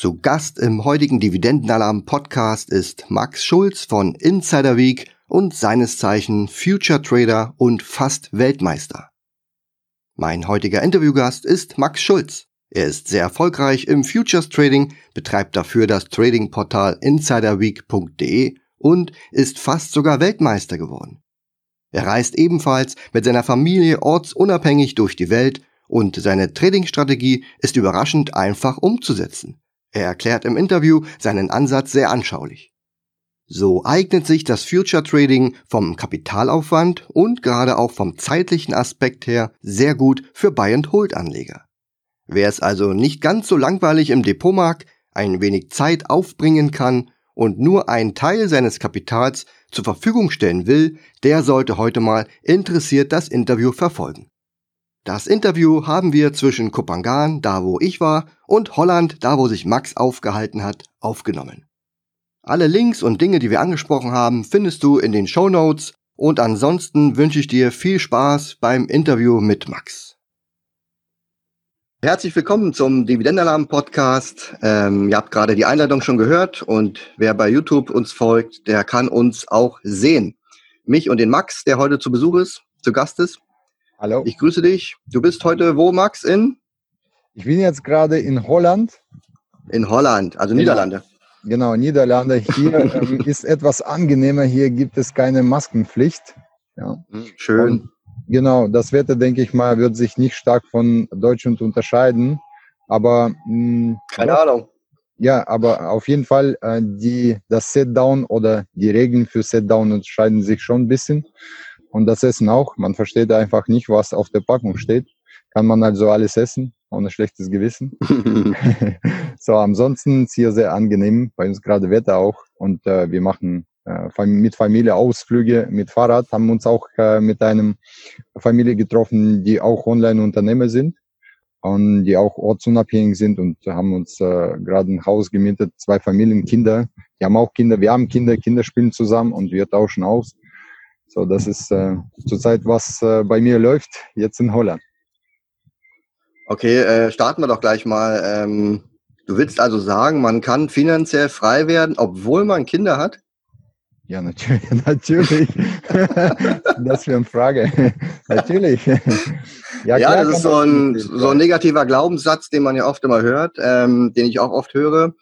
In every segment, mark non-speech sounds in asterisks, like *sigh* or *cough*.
Zu Gast im heutigen Dividendenalarm Podcast ist Max Schulz von Insider Week und seines Zeichen Future Trader und fast Weltmeister. Mein heutiger Interviewgast ist Max Schulz. Er ist sehr erfolgreich im Futures Trading, betreibt dafür das Tradingportal insiderweek.de und ist fast sogar Weltmeister geworden. Er reist ebenfalls mit seiner Familie ortsunabhängig durch die Welt und seine Tradingstrategie ist überraschend einfach umzusetzen. Er erklärt im Interview seinen Ansatz sehr anschaulich. So eignet sich das Future Trading vom Kapitalaufwand und gerade auch vom zeitlichen Aspekt her sehr gut für Buy-and-Hold-Anleger. Wer es also nicht ganz so langweilig im Depot mag, ein wenig Zeit aufbringen kann und nur einen Teil seines Kapitals zur Verfügung stellen will, der sollte heute mal interessiert das Interview verfolgen. Das Interview haben wir zwischen Kopangan, da wo ich war, und Holland, da wo sich Max aufgehalten hat, aufgenommen. Alle Links und Dinge, die wir angesprochen haben, findest du in den Show Notes und ansonsten wünsche ich dir viel Spaß beim Interview mit Max. Herzlich willkommen zum Dividendenalarm Podcast. Ähm, ihr habt gerade die Einladung schon gehört und wer bei YouTube uns folgt, der kann uns auch sehen. Mich und den Max, der heute zu Besuch ist, zu Gast ist. Hallo. Ich grüße dich. Du bist heute wo, Max? In? Ich bin jetzt gerade in Holland. In Holland, also genau. Niederlande. Genau, Niederlande. Hier *laughs* ähm, ist etwas angenehmer. Hier gibt es keine Maskenpflicht. Ja. Hm, schön. Und Genau, das Wetter, denke ich mal, wird sich nicht stark von Deutschland unterscheiden. Aber mh, hm, keine ja, Ahnung. Ja, aber auf jeden Fall äh, die das Set-Down oder die Regeln für Set-Down unterscheiden sich schon ein bisschen. Und das Essen auch. Man versteht einfach nicht, was auf der Packung steht. Kann man also alles essen, ohne schlechtes Gewissen. *laughs* *laughs* so, ansonsten ist hier sehr angenehm. Bei uns gerade Wetter auch. Und äh, wir machen äh, mit Familie Ausflüge mit Fahrrad, haben uns auch äh, mit einem Familie getroffen, die auch Online-Unternehmer sind und die auch ortsunabhängig sind und haben uns äh, gerade ein Haus gemietet, zwei Familien, Kinder, die haben auch Kinder, wir haben Kinder, Kinder spielen zusammen und wir tauschen aus. So, das ist äh, zurzeit, was äh, bei mir läuft, jetzt in Holland. Okay, äh, starten wir doch gleich mal. Ähm, du willst also sagen, man kann finanziell frei werden, obwohl man Kinder hat? Ja, natürlich. *laughs* natürlich. *laughs* das für eine Frage. *laughs* natürlich. Ja, ja das ist so ein, so ein negativer Glaubenssatz, den man ja oft immer hört, ähm, den ich auch oft höre,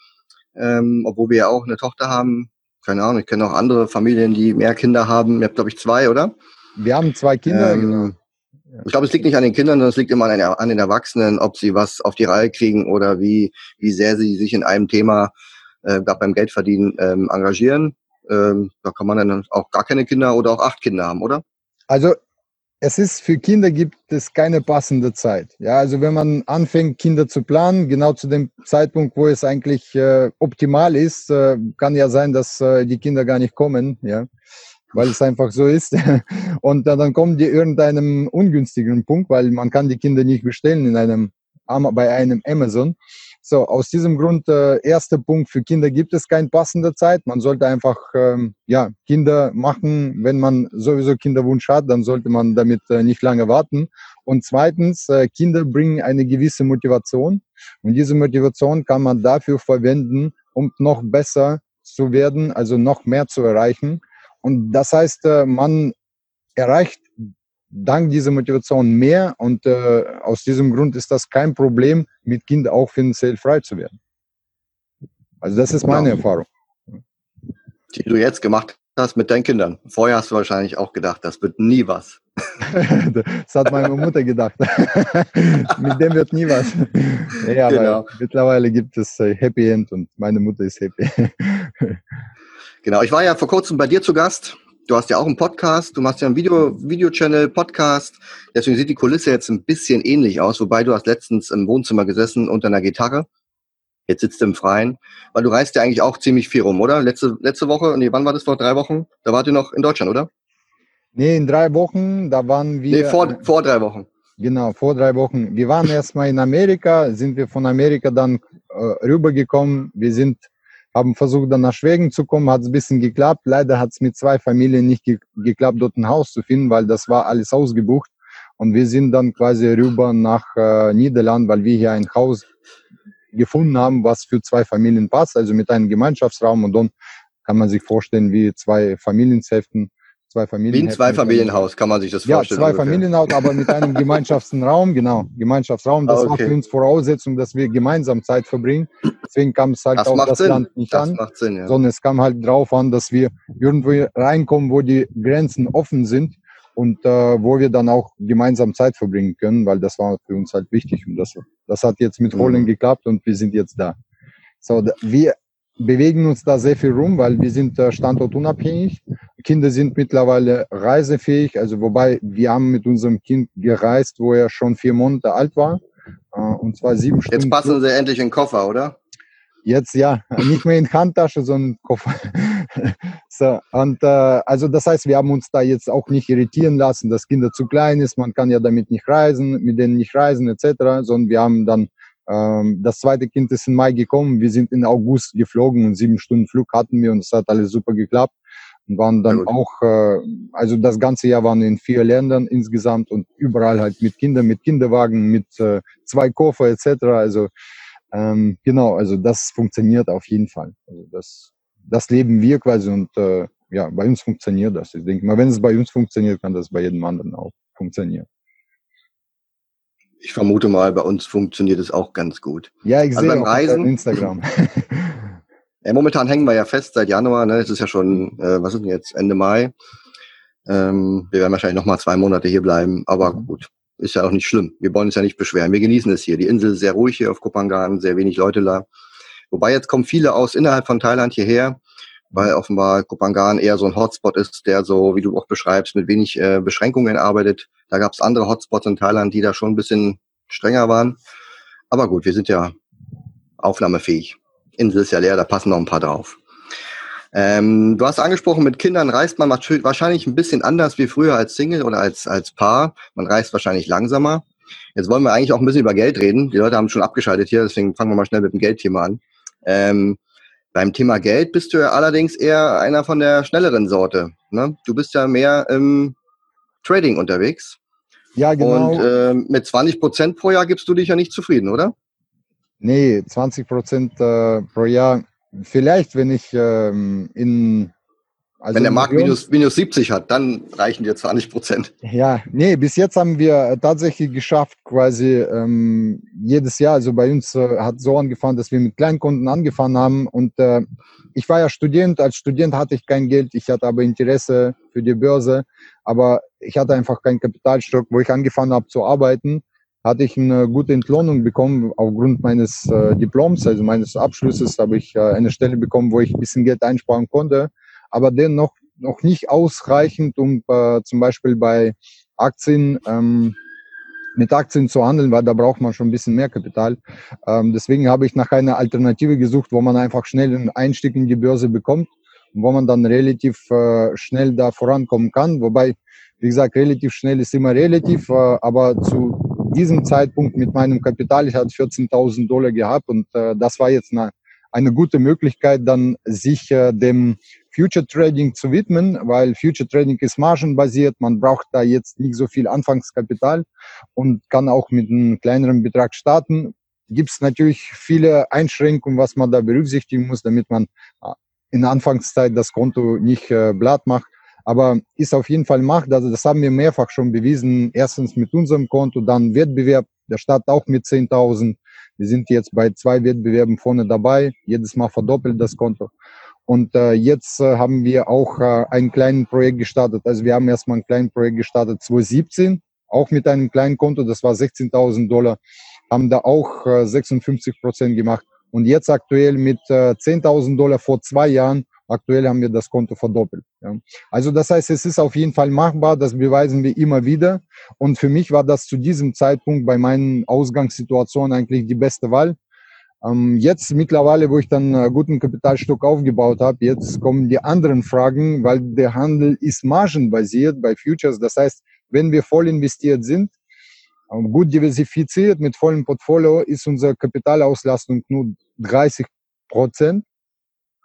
ähm, obwohl wir ja auch eine Tochter haben. Keine Ahnung, ich kenne auch andere Familien, die mehr Kinder haben. Ihr habt, glaube ich, zwei, oder? Wir haben zwei Kinder, ähm, genau. Ich glaube, es liegt nicht an den Kindern, sondern es liegt immer an den, an den Erwachsenen, ob sie was auf die Reihe kriegen oder wie, wie sehr sie sich in einem Thema, äh, gerade beim Geldverdienen, ähm, engagieren. Ähm, da kann man dann auch gar keine Kinder oder auch acht Kinder haben, oder? Also es ist für Kinder gibt es keine passende Zeit. Ja, also wenn man anfängt, Kinder zu planen, genau zu dem Zeitpunkt, wo es eigentlich äh, optimal ist, äh, kann ja sein, dass äh, die Kinder gar nicht kommen, ja, weil es einfach so ist. *laughs* Und dann kommen die irgendeinem ungünstigen Punkt, weil man kann die Kinder nicht bestellen in einem bei einem Amazon. So, aus diesem Grund, äh, erster Punkt, für Kinder gibt es keine passende Zeit. Man sollte einfach, ähm, ja, Kinder machen. Wenn man sowieso Kinderwunsch hat, dann sollte man damit äh, nicht lange warten. Und zweitens, äh, Kinder bringen eine gewisse Motivation. Und diese Motivation kann man dafür verwenden, um noch besser zu werden, also noch mehr zu erreichen. Und das heißt, äh, man erreicht dank dieser Motivation mehr und äh, aus diesem Grund ist das kein Problem, mit Kind auch finanziell frei zu werden. Also das ist meine genau. Erfahrung. Die du jetzt gemacht hast mit deinen Kindern. Vorher hast du wahrscheinlich auch gedacht, das wird nie was. *laughs* das hat meine Mutter gedacht. *laughs* mit dem wird nie was. Ja, genau. mittlerweile gibt es äh, Happy End und meine Mutter ist happy. *laughs* genau, ich war ja vor kurzem bei dir zu Gast du hast ja auch einen Podcast, du machst ja einen Video, Video-Channel, Podcast. Deswegen sieht die Kulisse jetzt ein bisschen ähnlich aus, wobei du hast letztens im Wohnzimmer gesessen unter einer Gitarre. Jetzt sitzt du im Freien. Weil du reist ja eigentlich auch ziemlich viel rum, oder? Letzte, letzte Woche, nee, wann war das vor drei Wochen? Da wart ihr noch in Deutschland, oder? Nee, in drei Wochen, da waren wir. Nee, vor, vor drei Wochen. Genau, vor drei Wochen. Wir waren erstmal in Amerika, sind wir von Amerika dann äh, rübergekommen. Wir sind haben versucht, dann nach Schweden zu kommen, hat es ein bisschen geklappt. Leider hat es mit zwei Familien nicht ge geklappt, dort ein Haus zu finden, weil das war alles ausgebucht. Und wir sind dann quasi rüber nach äh, Niederland, weil wir hier ein Haus gefunden haben, was für zwei Familien passt, also mit einem Gemeinschaftsraum und dann kann man sich vorstellen, wie zwei Familienhälften Zwei Familien Wie ein Zweifamilienhaus kann man sich das vorstellen. Ja, zwei Familienhaus, aber mit einem *laughs* Gemeinschaftsraum, genau, Gemeinschaftsraum. Das okay. war für uns Voraussetzung, dass wir gemeinsam Zeit verbringen. Deswegen kam es halt das auf das Sinn. Land nicht das an, macht Sinn, ja. sondern es kam halt drauf an, dass wir irgendwo reinkommen, wo die Grenzen offen sind und äh, wo wir dann auch gemeinsam Zeit verbringen können, weil das war für uns halt wichtig und das, das hat jetzt mit Rollen mhm. geklappt und wir sind jetzt da. So, wir bewegen uns da sehr viel rum, weil wir sind äh, standortunabhängig. Kinder sind mittlerweile reisefähig, also wobei wir haben mit unserem Kind gereist, wo er schon vier Monate alt war, äh, und zwar sieben Stunden. Jetzt passen sie endlich in den Koffer, oder? Jetzt ja, *laughs* nicht mehr in Handtasche, sondern Koffer. *laughs* so, und äh, also das heißt, wir haben uns da jetzt auch nicht irritieren lassen, dass Kinder zu klein ist, man kann ja damit nicht reisen, mit denen nicht reisen etc., sondern wir haben dann das zweite Kind ist im Mai gekommen. Wir sind in August geflogen und sieben Stunden Flug hatten wir und es hat alles super geklappt. Und waren dann auch, äh, also das ganze Jahr waren wir in vier Ländern insgesamt und überall halt mit Kindern, mit Kinderwagen, mit äh, zwei Koffer etc. Also ähm, genau, also das funktioniert auf jeden Fall. Also das, das leben wir quasi und äh, ja, bei uns funktioniert das. Ich denke mal, wenn es bei uns funktioniert, kann das bei jedem anderen auch funktionieren ich vermute mal, bei uns funktioniert es auch ganz gut. Ja, ich also sehe beim Reisen, Instagram. *laughs* ja, momentan hängen wir ja fest seit Januar, ne? Es ist ja schon, äh, was ist denn jetzt, Ende Mai. Ähm, wir werden wahrscheinlich noch mal zwei Monate hier bleiben, aber mhm. gut, ist ja auch nicht schlimm. Wir wollen uns ja nicht beschweren. Wir genießen es hier. Die Insel ist sehr ruhig hier auf Kopangan, sehr wenig Leute da. Wobei jetzt kommen viele aus innerhalb von Thailand hierher, weil offenbar Kopangan eher so ein Hotspot ist, der so, wie du auch beschreibst, mit wenig äh, Beschränkungen arbeitet. Da gab es andere Hotspots in Thailand, die da schon ein bisschen strenger waren. Aber gut, wir sind ja aufnahmefähig. Insel ist ja leer, da passen noch ein paar drauf. Ähm, du hast angesprochen, mit Kindern reist man wahrscheinlich ein bisschen anders wie früher als Single oder als, als Paar. Man reist wahrscheinlich langsamer. Jetzt wollen wir eigentlich auch ein bisschen über Geld reden. Die Leute haben schon abgeschaltet hier, deswegen fangen wir mal schnell mit dem Geldthema an. Ähm, beim Thema Geld bist du ja allerdings eher einer von der schnelleren Sorte. Ne? Du bist ja mehr im Trading unterwegs. Ja, genau. Und äh, mit 20 Prozent pro Jahr gibst du dich ja nicht zufrieden, oder? Nee, 20 Prozent äh, pro Jahr. Vielleicht, wenn ich ähm, in also Wenn der Markt minus, minus 70 hat, dann reichen dir 20 Prozent. Ja, nee, bis jetzt haben wir tatsächlich geschafft, quasi ähm, jedes Jahr, also bei uns äh, hat so angefangen, dass wir mit Kleinkunden angefangen haben. Und äh, ich war ja Student, als Student hatte ich kein Geld, ich hatte aber Interesse für die Börse, aber ich hatte einfach keinen Kapitalstock, wo ich angefangen habe zu arbeiten, hatte ich eine gute Entlohnung bekommen aufgrund meines äh, Diploms, also meines Abschlusses. Habe ich äh, eine Stelle bekommen, wo ich ein bisschen Geld einsparen konnte aber dennoch noch nicht ausreichend, um äh, zum Beispiel bei Aktien ähm, mit Aktien zu handeln, weil da braucht man schon ein bisschen mehr Kapital. Ähm, deswegen habe ich nach einer Alternative gesucht, wo man einfach schnell einen Einstieg in die Börse bekommt und wo man dann relativ äh, schnell da vorankommen kann. Wobei, wie gesagt, relativ schnell ist immer relativ, äh, aber zu diesem Zeitpunkt mit meinem Kapital, ich hatte 14.000 Dollar gehabt und äh, das war jetzt eine, eine gute Möglichkeit, dann sich äh, dem Future Trading zu widmen, weil Future Trading ist margenbasiert. Man braucht da jetzt nicht so viel Anfangskapital und kann auch mit einem kleineren Betrag starten. Gibt es natürlich viele Einschränkungen, was man da berücksichtigen muss, damit man äh, in der Anfangszeit das Konto nicht äh, blatt macht. Aber ist auf jeden Fall macht. Also das haben wir mehrfach schon bewiesen. Erstens mit unserem Konto, dann Wettbewerb. Der Start auch mit 10.000. Wir sind jetzt bei zwei Wettbewerben vorne dabei. Jedes Mal verdoppelt das Konto. Und äh, jetzt äh, haben wir auch äh, ein kleines Projekt gestartet. Also wir haben erstmal ein kleines Projekt gestartet 2017, auch mit einem kleinen Konto, das war 16.000 Dollar, haben da auch äh, 56 Prozent gemacht. Und jetzt aktuell mit äh, 10.000 Dollar vor zwei Jahren, aktuell haben wir das Konto verdoppelt. Ja. Also das heißt, es ist auf jeden Fall machbar, das beweisen wir immer wieder. Und für mich war das zu diesem Zeitpunkt bei meinen Ausgangssituationen eigentlich die beste Wahl jetzt mittlerweile, wo ich dann einen guten Kapitalstock aufgebaut habe, jetzt kommen die anderen Fragen, weil der Handel ist margenbasiert bei Futures. Das heißt, wenn wir voll investiert sind, ähm, gut diversifiziert mit vollem Portfolio, ist unsere Kapitalauslastung nur 30 Prozent.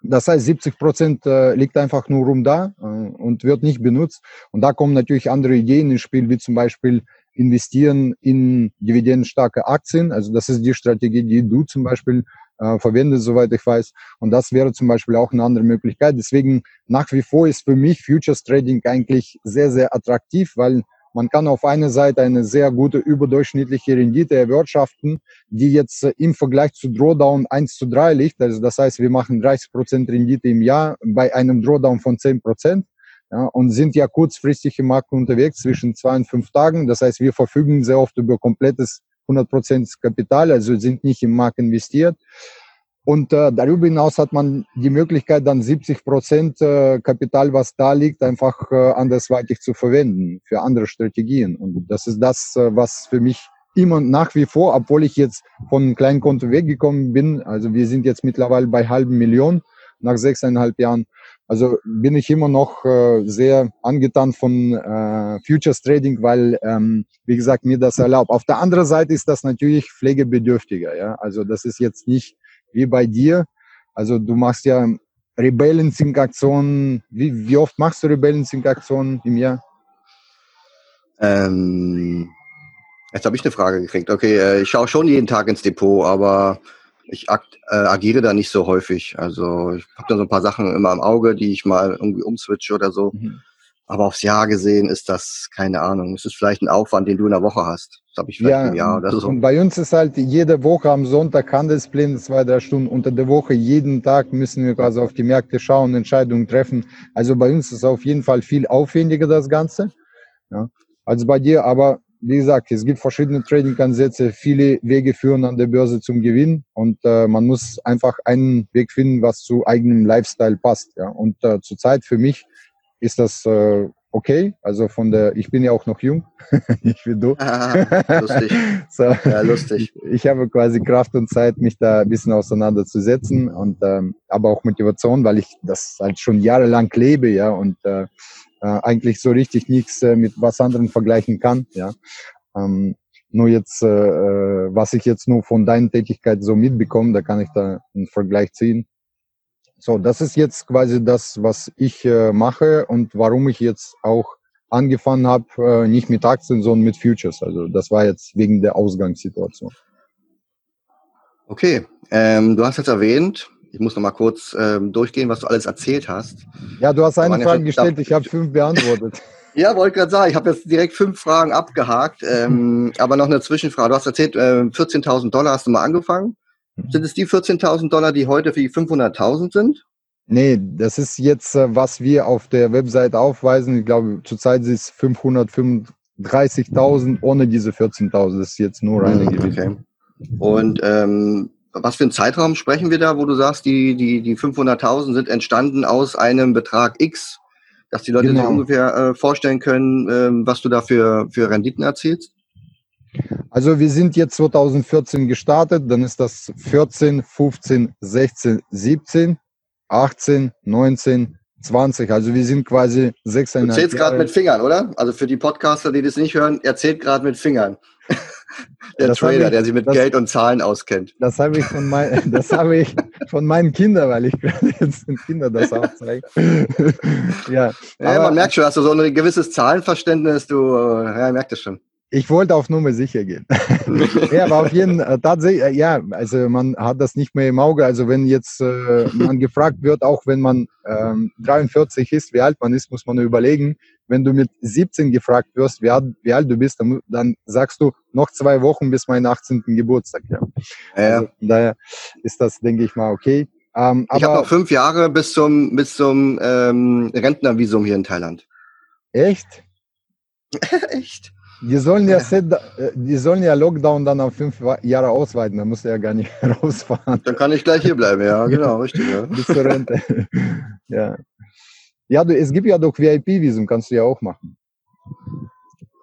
Das heißt, 70 Prozent äh, liegt einfach nur rum da äh, und wird nicht benutzt. Und da kommen natürlich andere Ideen ins Spiel, wie zum Beispiel investieren in dividendenstarke Aktien. Also das ist die Strategie, die du zum Beispiel äh, verwendest, soweit ich weiß. Und das wäre zum Beispiel auch eine andere Möglichkeit. Deswegen nach wie vor ist für mich Futures Trading eigentlich sehr, sehr attraktiv, weil man kann auf einer Seite eine sehr gute überdurchschnittliche Rendite erwirtschaften, die jetzt äh, im Vergleich zu Drawdown 1 zu 3 liegt. Also das heißt, wir machen 30 Prozent Rendite im Jahr bei einem Drawdown von 10 Prozent. Ja, und sind ja kurzfristig im Markt unterwegs zwischen zwei und fünf Tagen. Das heißt, wir verfügen sehr oft über komplettes 100% Kapital, also sind nicht im Markt investiert. Und äh, darüber hinaus hat man die Möglichkeit, dann 70 Prozent äh, Kapital, was da liegt, einfach äh, andersweitig zu verwenden für andere Strategien. Und das ist das, äh, was für mich immer nach wie vor, obwohl ich jetzt von einem kleinen Konto weggekommen bin, also wir sind jetzt mittlerweile bei halben Millionen nach sechseinhalb Jahren, also bin ich immer noch äh, sehr angetan von äh, Futures Trading, weil, ähm, wie gesagt, mir das erlaubt. Auf der anderen Seite ist das natürlich pflegebedürftiger. Ja? Also das ist jetzt nicht wie bei dir. Also du machst ja Rebalancing-Aktionen. Wie, wie oft machst du Rebalancing-Aktionen im Jahr? Ähm, jetzt habe ich eine Frage gekriegt. Okay, äh, ich schaue schon jeden Tag ins Depot, aber ich ag äh, agiere da nicht so häufig. Also ich habe da so ein paar Sachen immer im Auge, die ich mal irgendwie umswitche oder so. Mhm. Aber aufs Jahr gesehen ist das keine Ahnung. Es ist vielleicht ein Aufwand, den du in der Woche hast. Das habe ich vielleicht ja, im Jahr oder so. Und bei uns ist halt jede Woche am Sonntag Handelspläne, zwei, drei Stunden unter der Woche. Jeden Tag müssen wir quasi auf die Märkte schauen, Entscheidungen treffen. Also bei uns ist auf jeden Fall viel aufwendiger das Ganze. Ja. Also bei dir, aber wie gesagt, es gibt verschiedene Trading-Ansätze, viele Wege führen an der Börse zum Gewinn und äh, man muss einfach einen Weg finden, was zu eigenem Lifestyle passt. Ja. Und äh, zurzeit für mich ist das äh, okay. Also von der, ich bin ja auch noch jung, *laughs* nicht wie du. Ah, lustig. *laughs* so, ja, lustig. Ich, ich, habe quasi Kraft und Zeit, mich da ein bisschen auseinanderzusetzen und ähm, aber auch Motivation, weil ich das halt schon jahrelang lebe, ja und äh, eigentlich so richtig nichts äh, mit was anderem vergleichen kann, ja. Ähm, nur jetzt, äh, äh was ich jetzt nur von deiner Tätigkeit so mitbekomme, da kann ich da einen Vergleich ziehen. So, das ist jetzt quasi das, was ich äh, mache und warum ich jetzt auch angefangen habe, äh, nicht mit Aktien, sondern mit Futures. Also das war jetzt wegen der Ausgangssituation. Okay, ähm, du hast jetzt erwähnt, ich muss noch mal kurz ähm, durchgehen, was du alles erzählt hast. Ja, du hast eine Frage gestellt, ich habe fünf beantwortet. *laughs* ja, wollte gerade sagen, ich habe jetzt direkt fünf Fragen abgehakt, ähm, *laughs* aber noch eine Zwischenfrage. Du hast erzählt, äh, 14.000 Dollar hast du mal angefangen. Mhm. Sind es die 14.000 Dollar, die heute für die 500.000 sind? Nee, das ist jetzt, äh, was wir auf der Website aufweisen. Ich glaube, zurzeit ist es 535.000 ohne diese 14.000. Das ist jetzt nur reine mhm, Gewinn. Okay. Und ähm, was für einen Zeitraum sprechen wir da, wo du sagst, die, die, die 500.000 sind entstanden aus einem Betrag X, dass die Leute genau. sich ungefähr äh, vorstellen können, ähm, was du da für, für Renditen erzielst? Also wir sind jetzt 2014 gestartet, dann ist das 14, 15, 16, 17, 18, 19, 20. Also wir sind quasi sechseinhalb Du zählst gerade mit Fingern, oder? Also für die Podcaster, die das nicht hören, er zählt gerade mit Fingern. *laughs* *laughs* der das Trader, ich, der sich mit das, Geld und Zahlen auskennt. Das habe ich von mein, *laughs* das habe ich von meinen Kindern, weil ich gerade jetzt den Kindern das aufzeige. *laughs* ja, ja man merkt schon, hast du so ein gewisses Zahlenverständnis, du ja, merkt es schon. Ich wollte auf Nummer sicher gehen. *laughs* ja, aber auf jeden Fall, äh, tatsächlich, äh, ja, also man hat das nicht mehr im Auge. Also wenn jetzt äh, man gefragt wird, auch wenn man ähm, 43 ist, wie alt man ist, muss man überlegen. Wenn du mit 17 gefragt wirst, wie alt, wie alt du bist, dann, dann, sagst du noch zwei Wochen bis meinen 18. Geburtstag. Ja. ja. Also, daher ist das, denke ich mal, okay. Ähm, ich habe noch fünf Jahre bis zum, bis zum ähm, Rentnervisum hier in Thailand. Echt? *laughs* Echt? Die sollen ja, Set, äh, die sollen ja Lockdown dann auf fünf Jahre ausweiten, da musst du ja gar nicht *laughs* rausfahren. Dann kann ich gleich hier bleiben, ja, *laughs* genau, richtig. Ja. Bis zur Rente. *laughs* ja. Ja, du, es gibt ja doch VIP-Visum, kannst du ja auch machen.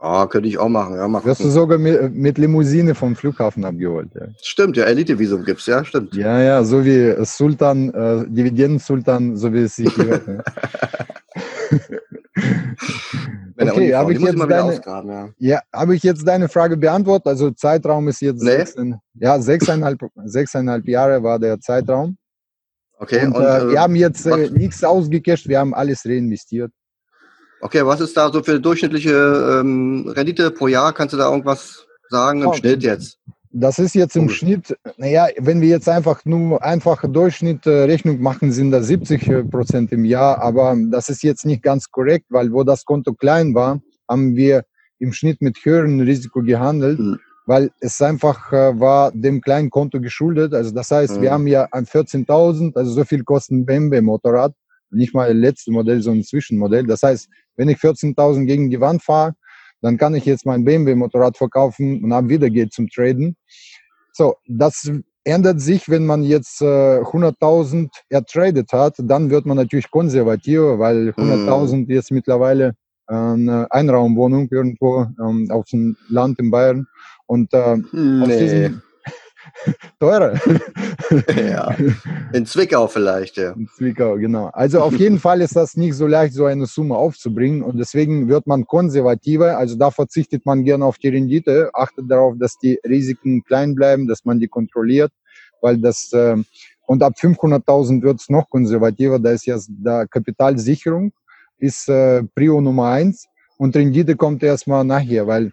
Ah, könnte ich auch machen, ja. Machen. Wirst du sogar mit, mit, Limousine vom Flughafen abgeholt, ja. Stimmt, ja, Elite-Visum gibt's, ja, stimmt. Ja, ja, so wie Sultan, äh, Dividenden-Sultan, so wie es sich gehört. ja. Okay, habe ich, jetzt deine, ja. ja, hab ich jetzt deine Frage beantwortet? Also Zeitraum ist jetzt nee. sechs, ja, sechseinhalb, sechseinhalb Jahre war der Zeitraum. Okay. Und, und äh, wir haben jetzt äh, nichts ausgecasht, wir haben alles reinvestiert. Okay, was ist da so für durchschnittliche ähm, Rendite pro Jahr? Kannst du da irgendwas sagen im oh, Schnitt jetzt? Das ist jetzt im Schnitt, naja, wenn wir jetzt einfach nur einfache Durchschnittrechnung äh, machen, sind das 70 äh, Prozent im Jahr, aber das ist jetzt nicht ganz korrekt, weil wo das Konto klein war, haben wir im Schnitt mit höherem Risiko gehandelt, mhm. weil es einfach äh, war dem kleinen Konto geschuldet. Also das heißt, mhm. wir haben ja ein 14.000, also so viel kostet ein BMW Motorrad, nicht mal das letzte Modell, sondern Zwischenmodell. Das heißt, wenn ich 14.000 gegen die Wand fahre, dann kann ich jetzt mein BMW-Motorrad verkaufen und dann wieder geht zum Traden. So, das ändert sich, wenn man jetzt äh, 100.000 ertradet hat, dann wird man natürlich konservativer, weil 100.000 mm. jetzt mittlerweile äh, eine Einraumwohnung irgendwo ähm, auf dem Land in Bayern und äh, nee. aus diesem Teurer. ja. In Zwickau vielleicht, ja. In Zwickau, genau. Also auf jeden *laughs* Fall ist das nicht so leicht, so eine Summe aufzubringen und deswegen wird man konservativer. Also da verzichtet man gerne auf die Rendite, achtet darauf, dass die Risiken klein bleiben, dass man die kontrolliert, weil das äh, und ab 500.000 wird es noch konservativer. Da ist ja da Kapitalsicherung ist äh, Prio Nummer eins und Rendite kommt erstmal nachher, weil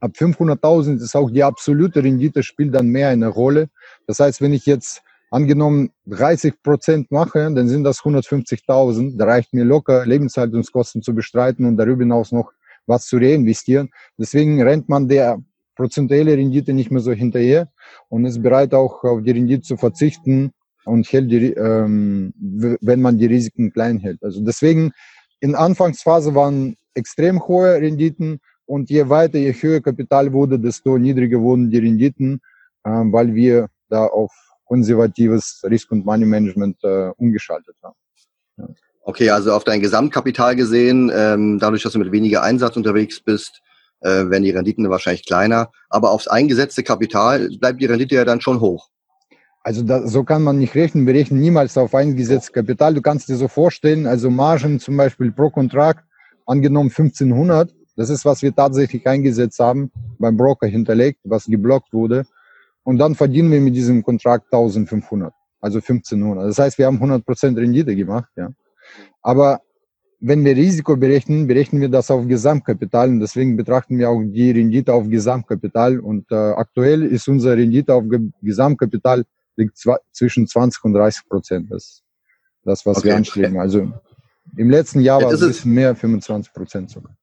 Ab 500.000 ist auch die absolute Rendite spielt dann mehr eine Rolle. Das heißt, wenn ich jetzt angenommen 30 Prozent mache, dann sind das 150.000. Da reicht mir locker, Lebenshaltungskosten zu bestreiten und darüber hinaus noch was zu reinvestieren. Deswegen rennt man der prozentuelle Rendite nicht mehr so hinterher und ist bereit auch auf die Rendite zu verzichten und hält die, ähm, wenn man die Risiken klein hält. Also deswegen in Anfangsphase waren extrem hohe Renditen und je weiter, je höher Kapital wurde, desto niedriger wurden die Renditen, äh, weil wir da auf konservatives Risk- und Money-Management äh, umgeschaltet haben. Ja. Okay, also auf dein Gesamtkapital gesehen, ähm, dadurch, dass du mit weniger Einsatz unterwegs bist, äh, werden die Renditen wahrscheinlich kleiner. Aber aufs eingesetzte Kapital bleibt die Rendite ja dann schon hoch. Also da, so kann man nicht rechnen. Wir rechnen niemals auf eingesetztes Kapital. Du kannst dir so vorstellen, also Margen zum Beispiel pro Kontrakt, angenommen 1500, das ist, was wir tatsächlich eingesetzt haben, beim Broker hinterlegt, was geblockt wurde. Und dann verdienen wir mit diesem Kontrakt 1500, also 1500. Das heißt, wir haben 100% Rendite gemacht, ja. Aber wenn wir Risiko berechnen, berechnen wir das auf Gesamtkapital und deswegen betrachten wir auch die Rendite auf Gesamtkapital und äh, aktuell ist unsere Rendite auf Ge Gesamtkapital liegt zwischen 20 und 30 Prozent. Das, das was okay. wir anstreben. Also im letzten Jahr war es ein bisschen mehr, 25 Prozent sogar.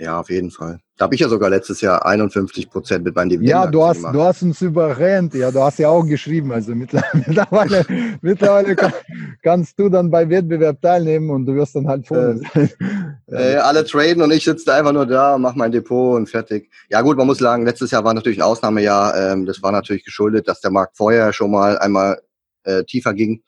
Ja, auf jeden Fall. Da habe ich ja sogar letztes Jahr 51 Prozent mit meinen Dividenden. Ja, du hast, gemacht. du hast uns überrennt. Ja, du hast ja auch geschrieben. Also *laughs* mittlerweile, mittlerweile kann, kannst du dann bei Wettbewerb teilnehmen und du wirst dann halt vorne äh, *laughs* äh, alle traden und ich sitze da einfach nur da, mache mein Depot und fertig. Ja gut, man muss sagen, letztes Jahr war natürlich ein Ausnahmejahr. Ähm, das war natürlich geschuldet, dass der Markt vorher schon mal einmal äh, tiefer ging.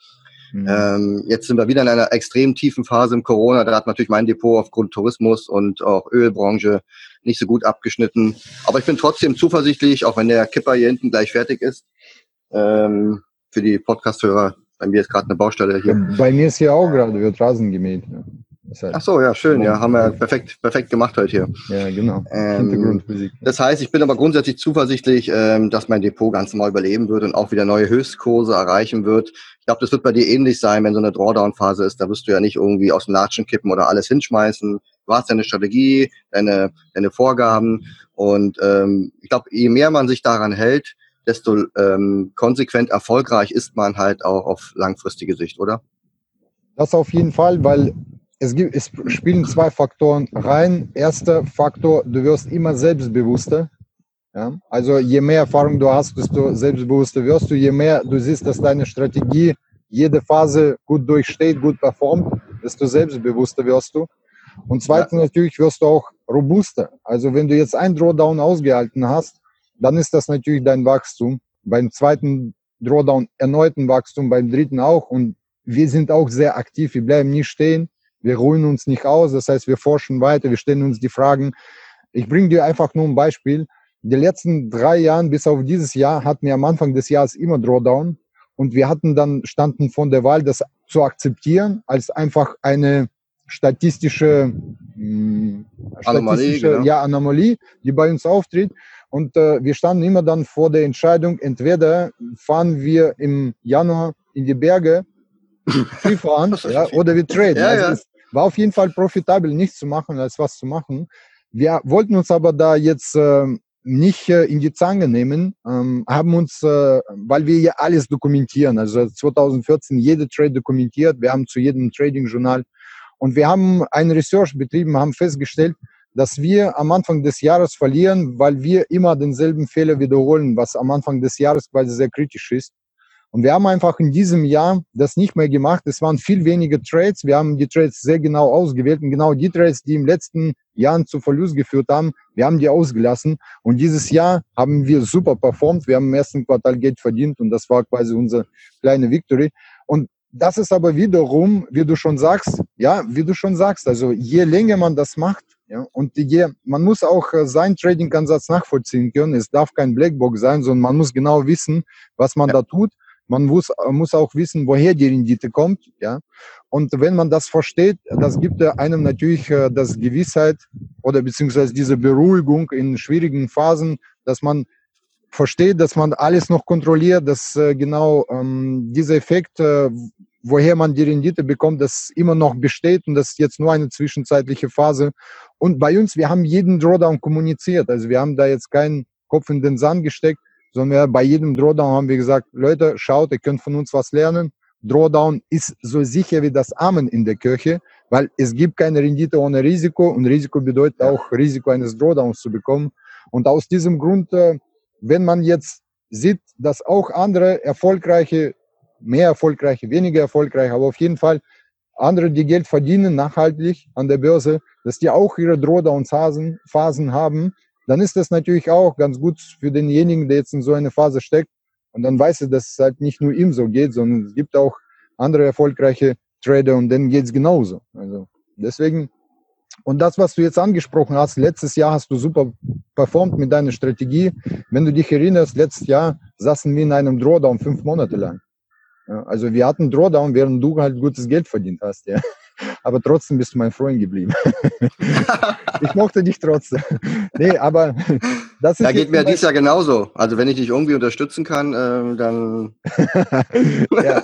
Mhm. Ähm, jetzt sind wir wieder in einer extrem tiefen Phase im Corona. Da hat natürlich mein Depot aufgrund Tourismus und auch Ölbranche nicht so gut abgeschnitten. Aber ich bin trotzdem zuversichtlich, auch wenn der Kipper hier hinten gleich fertig ist. Ähm, für die Podcast-Hörer, bei mir ist gerade eine Baustelle hier. Bei mir ist hier auch gerade, wird Rasen gemäht. Ja. Ach so, ja, schön. Ja, haben wir perfekt, perfekt gemacht heute hier. Ja, genau. Ähm, das heißt, ich bin aber grundsätzlich zuversichtlich, ähm, dass mein Depot ganz normal überleben wird und auch wieder neue Höchstkurse erreichen wird. Ich glaube, das wird bei dir ähnlich sein, wenn so eine Drawdown-Phase ist. Da wirst du ja nicht irgendwie aus dem Latschen kippen oder alles hinschmeißen. Du hast deine Strategie, deine, deine Vorgaben. Und ähm, ich glaube, je mehr man sich daran hält, desto ähm, konsequent erfolgreich ist man halt auch auf langfristige Sicht, oder? Das auf jeden Fall, weil es, gibt, es spielen zwei Faktoren rein. Erster Faktor, du wirst immer selbstbewusster. Ja? Also je mehr Erfahrung du hast, desto selbstbewusster wirst du. Je mehr du siehst, dass deine Strategie jede Phase gut durchsteht, gut performt, desto selbstbewusster wirst du. Und zweitens ja. natürlich wirst du auch robuster. Also wenn du jetzt ein Drawdown ausgehalten hast, dann ist das natürlich dein Wachstum. Beim zweiten Drawdown erneuten Wachstum, beim dritten auch. Und wir sind auch sehr aktiv. Wir bleiben nie stehen. Wir ruhen uns nicht aus, das heißt, wir forschen weiter, wir stellen uns die Fragen. Ich bringe dir einfach nur ein Beispiel. Die letzten drei Jahre bis auf dieses Jahr hatten wir am Anfang des Jahres immer Drawdown und wir hatten dann standen von der Wahl, das zu akzeptieren als einfach eine statistische, mh, hm, Anomalie, statistische genau. ja, Anomalie, die bei uns auftritt. Und äh, wir standen immer dann vor der Entscheidung, entweder fahren wir im Januar in die Berge *laughs* Skifahren ja, oder wir traden. Ja, also ja. War auf jeden Fall profitabel, nichts zu machen, als was zu machen. Wir wollten uns aber da jetzt äh, nicht äh, in die Zange nehmen, ähm, haben uns, äh, weil wir ja alles dokumentieren, also 2014 jede Trade dokumentiert, wir haben zu jedem Trading-Journal und wir haben einen Research betrieben, haben festgestellt, dass wir am Anfang des Jahres verlieren, weil wir immer denselben Fehler wiederholen, was am Anfang des Jahres quasi sehr kritisch ist. Und wir haben einfach in diesem Jahr das nicht mehr gemacht. Es waren viel weniger Trades. Wir haben die Trades sehr genau ausgewählt und genau die Trades, die im letzten Jahren zu Verlust geführt haben, wir haben die ausgelassen. Und dieses Jahr haben wir super performt. Wir haben im ersten Quartal Geld verdient und das war quasi unsere kleine Victory. Und das ist aber wiederum, wie du schon sagst, ja, wie du schon sagst, also je länger man das macht, ja, und je, man muss auch äh, seinen Trading-Ansatz nachvollziehen können. Es darf kein Blackbox sein, sondern man muss genau wissen, was man ja. da tut. Man muss, muss auch wissen, woher die Rendite kommt. Ja? Und wenn man das versteht, das gibt einem natürlich äh, das Gewissheit oder beziehungsweise diese Beruhigung in schwierigen Phasen, dass man versteht, dass man alles noch kontrolliert, dass äh, genau ähm, dieser Effekt, äh, woher man die Rendite bekommt, das immer noch besteht und das ist jetzt nur eine zwischenzeitliche Phase. Und bei uns, wir haben jeden Drawdown kommuniziert. Also wir haben da jetzt keinen Kopf in den Sand gesteckt sondern bei jedem Drawdown haben wir gesagt, Leute, schaut, ihr könnt von uns was lernen. Drawdown ist so sicher wie das Amen in der Kirche, weil es gibt keine Rendite ohne Risiko und Risiko bedeutet auch Risiko eines Drawdowns zu bekommen. Und aus diesem Grund, äh, wenn man jetzt sieht, dass auch andere erfolgreiche, mehr erfolgreiche, weniger erfolgreiche, aber auf jeden Fall andere, die Geld verdienen nachhaltig an der Börse, dass die auch ihre Drawdown-Phasen haben, dann ist das natürlich auch ganz gut für denjenigen, der jetzt in so eine Phase steckt. Und dann weiß er, dass es halt nicht nur ihm so geht, sondern es gibt auch andere erfolgreiche Trader und denen geht es genauso. Also deswegen, und das, was du jetzt angesprochen hast, letztes Jahr hast du super performt mit deiner Strategie. Wenn du dich erinnerst, letztes Jahr saßen wir in einem Drawdown fünf Monate lang. Also wir hatten Drawdown, während du halt gutes Geld verdient hast. Ja aber trotzdem bist du mein Freund geblieben. *laughs* ich mochte dich trotzdem. Nee, aber das ist. Da geht mir dies Jahr genauso. Also wenn ich dich irgendwie unterstützen kann, äh, dann. *laughs* ja.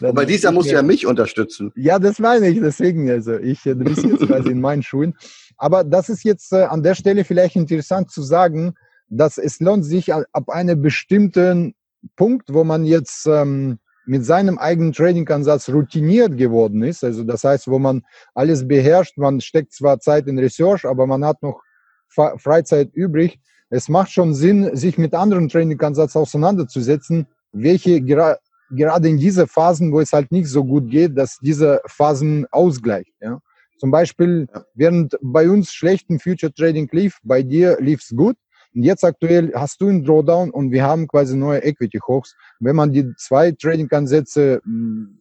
*laughs* Wobei dies Jahr musst du ja mich unterstützen. Ja, das meine ich. Deswegen, also ich, du bist jetzt quasi in meinen Schuhen. Aber das ist jetzt äh, an der Stelle vielleicht interessant zu sagen, dass es lohnt sich ab einem bestimmten Punkt, wo man jetzt ähm, mit seinem eigenen Trading-Ansatz routiniert geworden ist. Also das heißt, wo man alles beherrscht, man steckt zwar Zeit in Research, aber man hat noch Freizeit übrig. Es macht schon Sinn, sich mit anderen Trading-Ansatz auseinanderzusetzen, welche gera gerade in diese Phasen, wo es halt nicht so gut geht, dass diese Phasen ausgleicht. Ja? Zum Beispiel, während bei uns schlechten Future Trading lief, bei dir lief es gut, jetzt aktuell hast du einen Drawdown und wir haben quasi neue Equity Hochs. Wenn man die zwei Trading-Ansätze hm,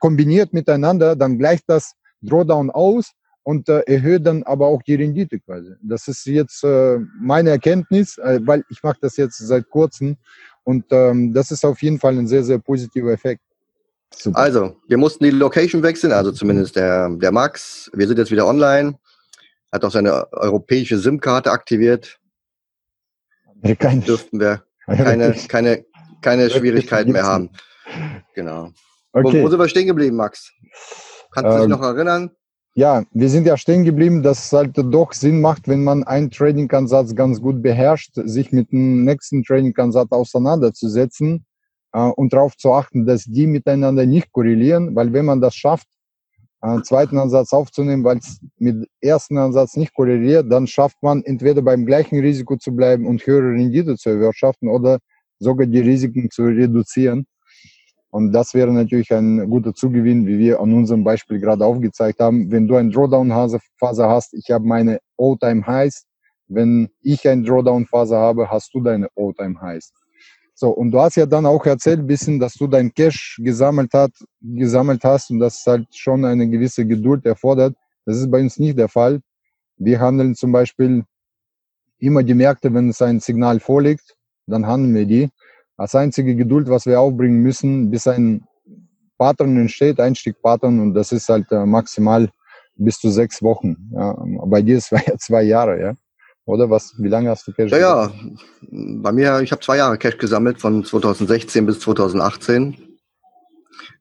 kombiniert miteinander, dann gleicht das Drawdown aus und äh, erhöht dann aber auch die Rendite quasi. Das ist jetzt äh, meine Erkenntnis, äh, weil ich mache das jetzt seit kurzem und ähm, das ist auf jeden Fall ein sehr, sehr positiver Effekt. Super. Also, wir mussten die Location wechseln, also zumindest der, der Max. Wir sind jetzt wieder online, hat auch seine europäische SIM-Karte aktiviert. Kein, dürften wir *laughs* keine, keine, keine Schwierigkeiten mehr haben. Genau. Okay. Wo, wo sind wir stehen geblieben, Max? Kannst du dich ähm, noch erinnern? Ja, wir sind ja stehen geblieben, dass es halt doch Sinn macht, wenn man einen Trading-Ansatz ganz gut beherrscht, sich mit dem nächsten Trading-Ansatz auseinanderzusetzen äh, und darauf zu achten, dass die miteinander nicht korrelieren, weil wenn man das schafft, einen zweiten Ansatz aufzunehmen, weil es mit ersten Ansatz nicht korreliert, dann schafft man entweder beim gleichen Risiko zu bleiben und höhere Rendite zu erwirtschaften oder sogar die Risiken zu reduzieren. Und das wäre natürlich ein guter Zugewinn, wie wir an unserem Beispiel gerade aufgezeigt haben. Wenn du eine Drawdown-Phase hast, ich habe meine All-Time-Highs. Wenn ich eine Drawdown-Phase habe, hast du deine All-Time-Highs. So, und du hast ja dann auch erzählt ein bisschen, dass du dein Cash gesammelt, hat, gesammelt hast und das halt schon eine gewisse Geduld erfordert. Das ist bei uns nicht der Fall. Wir handeln zum Beispiel immer die Märkte, wenn es ein Signal vorliegt, dann handeln wir die. Als einzige Geduld, was wir aufbringen müssen, bis ein Pattern entsteht, Einstiegpattern, und das ist halt äh, maximal bis zu sechs Wochen. Ja. Bei dir ist es *laughs* zwei Jahre, ja. Oder was? Wie lange hast du Cash? Ja, ja. Bei mir, ich habe zwei Jahre Cash gesammelt, von 2016 bis 2018.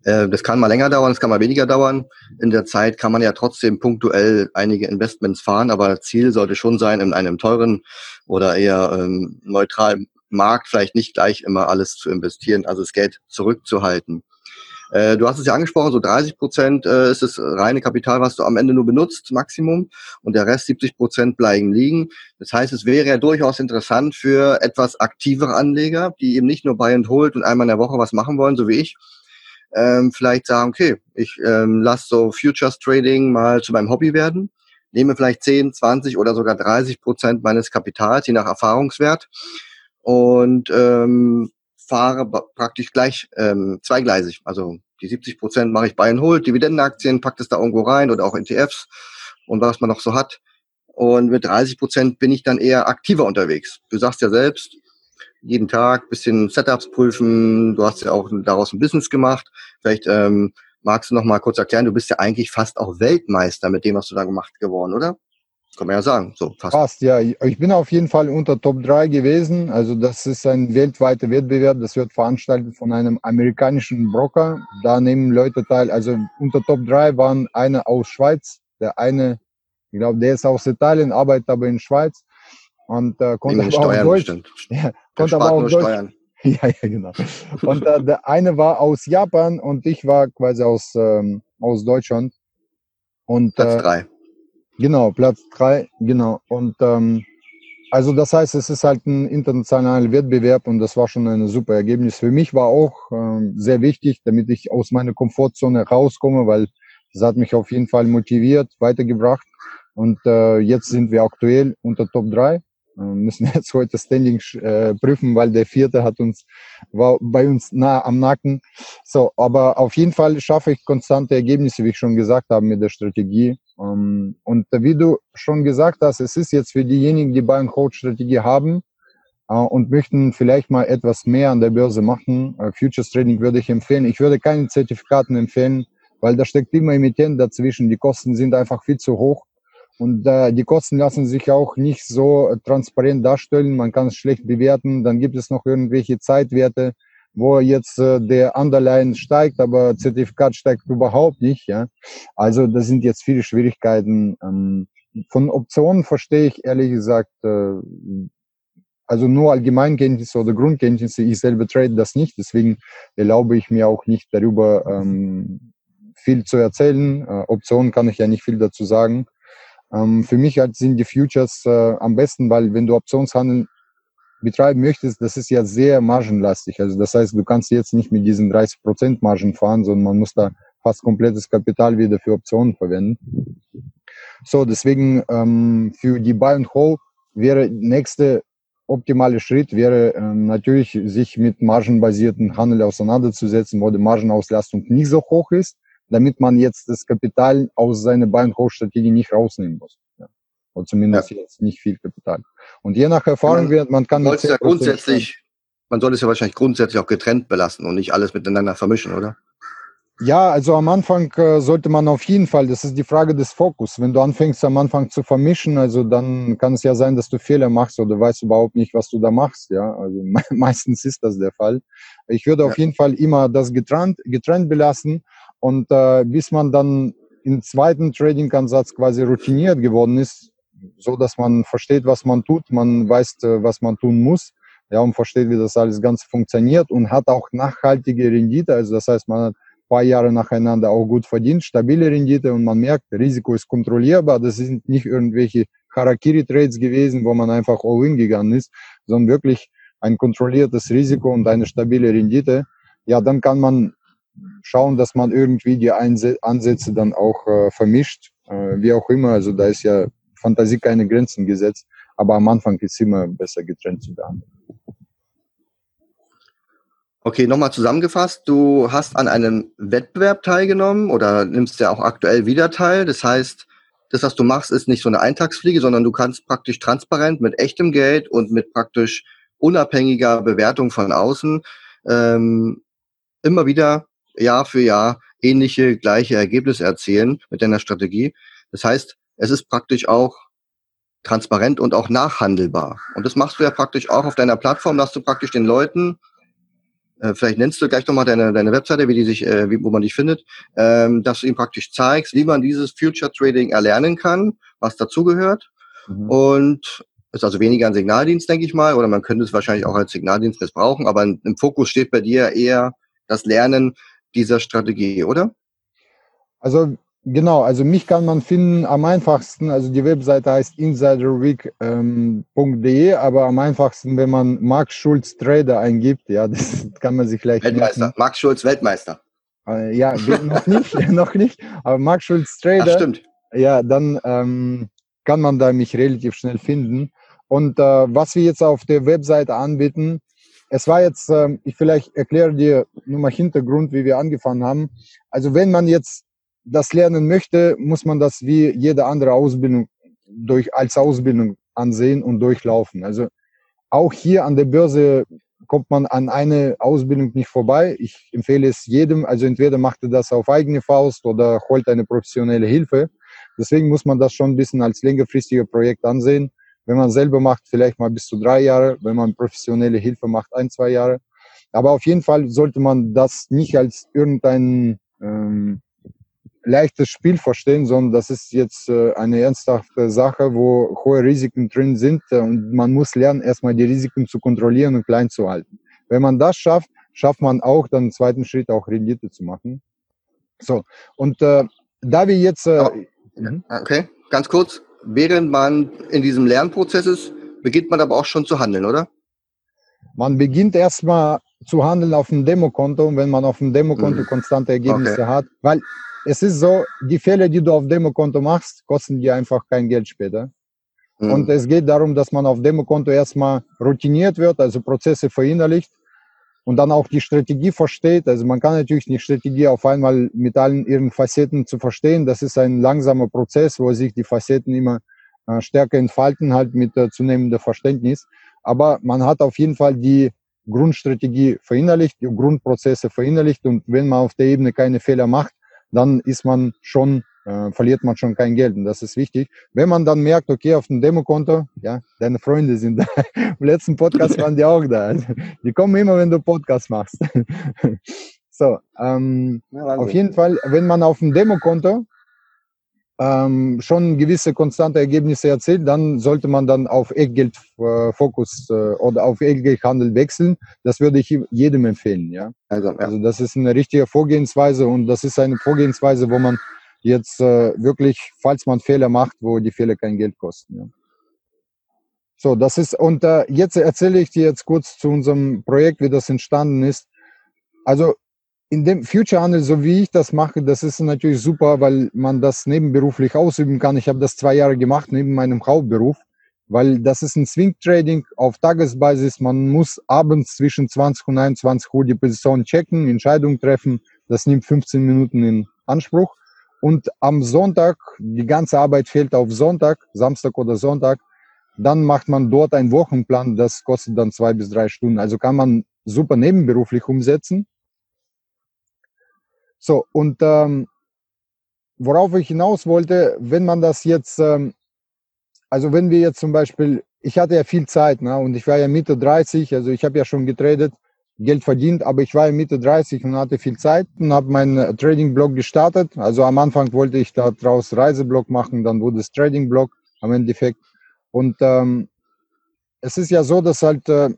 Äh, das kann mal länger dauern, das kann mal weniger dauern. In der Zeit kann man ja trotzdem punktuell einige Investments fahren, aber Ziel sollte schon sein, in einem teuren oder eher ähm, neutralen Markt vielleicht nicht gleich immer alles zu investieren, also das Geld zurückzuhalten. Äh, du hast es ja angesprochen, so 30 Prozent äh, ist das reine Kapital, was du am Ende nur benutzt, Maximum, und der Rest 70 Prozent bleiben liegen. Das heißt, es wäre ja durchaus interessant für etwas aktivere Anleger, die eben nicht nur Buy and Hold und einmal in der Woche was machen wollen, so wie ich, ähm, vielleicht sagen, okay, ich ähm, lasse so Futures Trading mal zu meinem Hobby werden, nehme vielleicht 10, 20 oder sogar 30 Prozent meines Kapitals, je nach Erfahrungswert. Und ähm, fahre praktisch gleich ähm, zweigleisig. Also die 70 Prozent mache ich Buy and Hold, Dividendenaktien, packt es da irgendwo rein oder auch ETFs und was man noch so hat. Und mit 30 Prozent bin ich dann eher aktiver unterwegs. Du sagst ja selbst, jeden Tag bisschen Setups prüfen. Du hast ja auch daraus ein Business gemacht. Vielleicht ähm, magst du noch mal kurz erklären, du bist ja eigentlich fast auch Weltmeister mit dem, was du da gemacht geworden, oder? Kann man ja sagen, so fast. Fast, ja. Ich bin auf jeden Fall unter Top 3 gewesen. Also das ist ein weltweiter Wettbewerb. Das wird veranstaltet von einem amerikanischen Broker. Da nehmen Leute teil. Also unter Top 3 waren eine aus Schweiz, der eine, ich glaube, der ist aus Italien, arbeitet aber in Schweiz und äh, konnte aber Steuern auch Deutsch. *laughs* Ja, konnte aber auch Deutsch. Steuern. *laughs* Ja, ja, genau. Und äh, der eine war aus Japan und ich war quasi aus, ähm, aus Deutschland. Und, Platz äh, drei. Genau, Platz drei, genau. Und ähm, also das heißt, es ist halt ein internationaler Wettbewerb und das war schon ein super Ergebnis. Für mich war auch äh, sehr wichtig, damit ich aus meiner Komfortzone rauskomme, weil das hat mich auf jeden Fall motiviert, weitergebracht. Und äh, jetzt sind wir aktuell unter Top 3 äh, müssen *laughs* jetzt heute Standing äh, prüfen, weil der vierte hat uns, war bei uns nah am Nacken. So, aber auf jeden Fall schaffe ich konstante Ergebnisse, wie ich schon gesagt habe, mit der Strategie. Ähm, und wie du schon gesagt hast, es ist jetzt für diejenigen, die Buy Hold Strategie haben äh, und möchten vielleicht mal etwas mehr an der Börse machen. Äh, Futures Trading würde ich empfehlen. Ich würde keine Zertifikaten empfehlen, weil da steckt immer Emittent dazwischen. Die Kosten sind einfach viel zu hoch. Und äh, die Kosten lassen sich auch nicht so transparent darstellen. Man kann es schlecht bewerten. Dann gibt es noch irgendwelche Zeitwerte, wo jetzt äh, der Underline steigt, aber Zertifikat steigt überhaupt nicht. Ja? Also das sind jetzt viele Schwierigkeiten. Ähm, von Optionen verstehe ich ehrlich gesagt, äh, also nur Allgemeinkenntnisse oder Grundkenntnisse. Ich selber trade das nicht. Deswegen erlaube ich mir auch nicht darüber ähm, viel zu erzählen. Äh, Optionen kann ich ja nicht viel dazu sagen. Ähm, für mich halt sind die Futures äh, am besten, weil wenn du Optionshandel betreiben möchtest, das ist ja sehr margenlastig. Also das heißt, du kannst jetzt nicht mit diesen 30% Margen fahren, sondern man muss da fast komplettes Kapital wieder für Optionen verwenden. So, deswegen ähm, für die Buy and Hold wäre nächste optimale Schritt wäre ähm, natürlich, sich mit margenbasierten Handel auseinanderzusetzen, wo die Margenauslastung nicht so hoch ist damit man jetzt das Kapital aus seiner Buy-and-Hold-Strategie nicht rausnehmen muss. Oder zumindest ja. jetzt nicht viel Kapital. Und je nach Erfahrung wird, man kann... Man ja grundsätzlich, man sollte es ja wahrscheinlich grundsätzlich auch getrennt belassen und nicht alles miteinander vermischen, oder? Ja, also am Anfang äh, sollte man auf jeden Fall, das ist die Frage des Fokus. Wenn du anfängst am Anfang zu vermischen, also dann kann es ja sein, dass du Fehler machst oder weißt überhaupt nicht, was du da machst. Ja, also *laughs* me meistens ist das der Fall. Ich würde ja. auf jeden Fall immer das getrennt, getrennt belassen und äh, bis man dann im zweiten Trading-Ansatz quasi routiniert geworden ist, so dass man versteht, was man tut, man weiß, äh, was man tun muss, ja, und versteht, wie das alles ganz funktioniert und hat auch nachhaltige Rendite. Also das heißt, man hat ein paar Jahre nacheinander auch gut verdient, stabile Rendite und man merkt, Risiko ist kontrollierbar. Das sind nicht irgendwelche Harakiri-Trades gewesen, wo man einfach all-in gegangen ist, sondern wirklich ein kontrolliertes Risiko und eine stabile Rendite. Ja, dann kann man schauen, dass man irgendwie die Ansätze dann auch äh, vermischt, äh, wie auch immer. Also da ist ja Fantasie keine Grenzen gesetzt, aber am Anfang ist immer besser getrennt zu behandeln. Okay, nochmal zusammengefasst, du hast an einem Wettbewerb teilgenommen oder nimmst ja auch aktuell wieder teil. Das heißt, das, was du machst, ist nicht so eine Eintagsfliege, sondern du kannst praktisch transparent mit echtem Geld und mit praktisch unabhängiger Bewertung von außen ähm, immer wieder Jahr für Jahr ähnliche, gleiche Ergebnisse erzielen mit deiner Strategie. Das heißt, es ist praktisch auch transparent und auch nachhandelbar. Und das machst du ja praktisch auch auf deiner Plattform, dass du praktisch den Leuten äh, vielleicht nennst du gleich nochmal deine, deine Webseite, wie die sich, äh, wie, wo man dich findet, ähm, dass du ihm praktisch zeigst, wie man dieses Future Trading erlernen kann, was dazugehört. Mhm. Und ist also weniger ein Signaldienst, denke ich mal, oder man könnte es wahrscheinlich auch als Signaldienst missbrauchen, aber im Fokus steht bei dir eher das Lernen dieser Strategie, oder? Also genau, also mich kann man finden am einfachsten, also die Webseite heißt insiderweek.de, ähm, aber am einfachsten, wenn man Max Schulz Trader eingibt, ja, *laughs* das kann man sich gleich Weltmeister, merken. Max Schulz Weltmeister. Äh, ja, *laughs* noch nicht, *laughs* noch nicht, aber Max Schulz Trader. Das stimmt. Ja, dann ähm, kann man da mich relativ schnell finden. Und äh, was wir jetzt auf der Webseite anbieten, es war jetzt, äh, ich vielleicht erkläre dir nur mal Hintergrund, wie wir angefangen haben. Also wenn man jetzt das lernen möchte, muss man das wie jede andere Ausbildung durch, als Ausbildung ansehen und durchlaufen. Also auch hier an der Börse kommt man an eine Ausbildung nicht vorbei. Ich empfehle es jedem, also entweder macht er das auf eigene Faust oder holt eine professionelle Hilfe. Deswegen muss man das schon ein bisschen als längerfristiger Projekt ansehen. Wenn man selber macht, vielleicht mal bis zu drei Jahre. Wenn man professionelle Hilfe macht, ein, zwei Jahre. Aber auf jeden Fall sollte man das nicht als irgendein ähm, leichtes Spiel verstehen, sondern das ist jetzt äh, eine ernsthafte Sache, wo hohe Risiken drin sind äh, und man muss lernen, erstmal die Risiken zu kontrollieren und klein zu halten. Wenn man das schafft, schafft man auch dann im zweiten Schritt auch Rendite zu machen. So, und äh, da wir jetzt... Äh, oh. Okay, ganz kurz. Während man in diesem Lernprozess ist, beginnt man aber auch schon zu handeln, oder? Man beginnt erstmal zu handeln auf dem Demokonto, wenn man auf dem Demokonto mhm. konstante Ergebnisse okay. hat, weil es ist so, die Fälle, die du auf Demokonto machst, kosten dir einfach kein Geld später. Mhm. Und es geht darum, dass man auf Demokonto erstmal routiniert wird, also Prozesse verinnerlicht und dann auch die Strategie versteht. Also man kann natürlich die Strategie auf einmal mit allen ihren Facetten zu verstehen. Das ist ein langsamer Prozess, wo sich die Facetten immer äh, stärker entfalten, halt mit äh, zunehmendem Verständnis. Aber man hat auf jeden Fall die Grundstrategie verinnerlicht, die Grundprozesse verinnerlicht und wenn man auf der Ebene keine Fehler macht, dann ist man schon, äh, verliert man schon kein Geld und das ist wichtig. Wenn man dann merkt, okay, auf dem Demokonto, ja, deine Freunde sind da. *laughs* Im letzten Podcast waren die auch da. Die kommen immer, wenn du Podcast machst. *laughs* so, ähm, ja, auf jeden Fall, wenn man auf dem Demokonto ähm, schon gewisse konstante Ergebnisse erzielt, dann sollte man dann auf Echtgeldfokus äh, äh, oder auf Echtgeldhandel wechseln. Das würde ich jedem empfehlen. Ja? Also, ja. also das ist eine richtige Vorgehensweise und das ist eine Vorgehensweise, wo man jetzt äh, wirklich, falls man Fehler macht, wo die Fehler kein Geld kosten. Ja? So, das ist, und äh, jetzt erzähle ich dir jetzt kurz zu unserem Projekt, wie das entstanden ist. Also in dem Future Handel, so wie ich das mache, das ist natürlich super, weil man das nebenberuflich ausüben kann. Ich habe das zwei Jahre gemacht neben meinem Hauptberuf, weil das ist ein Swing Trading auf Tagesbasis. Man muss abends zwischen 20 und 21 Uhr die Position checken, Entscheidungen treffen. Das nimmt 15 Minuten in Anspruch. Und am Sonntag, die ganze Arbeit fehlt auf Sonntag, Samstag oder Sonntag. Dann macht man dort einen Wochenplan, das kostet dann zwei bis drei Stunden. Also kann man super nebenberuflich umsetzen. So, und ähm, worauf ich hinaus wollte, wenn man das jetzt, ähm, also wenn wir jetzt zum Beispiel, ich hatte ja viel Zeit, ne, und ich war ja Mitte 30, also ich habe ja schon getradet, Geld verdient, aber ich war ja Mitte 30 und hatte viel Zeit und habe meinen Trading-Blog gestartet. Also am Anfang wollte ich da draus Reiseblog machen, dann wurde es Trading-Blog am Endeffekt. Und ähm, es ist ja so, dass halt äh,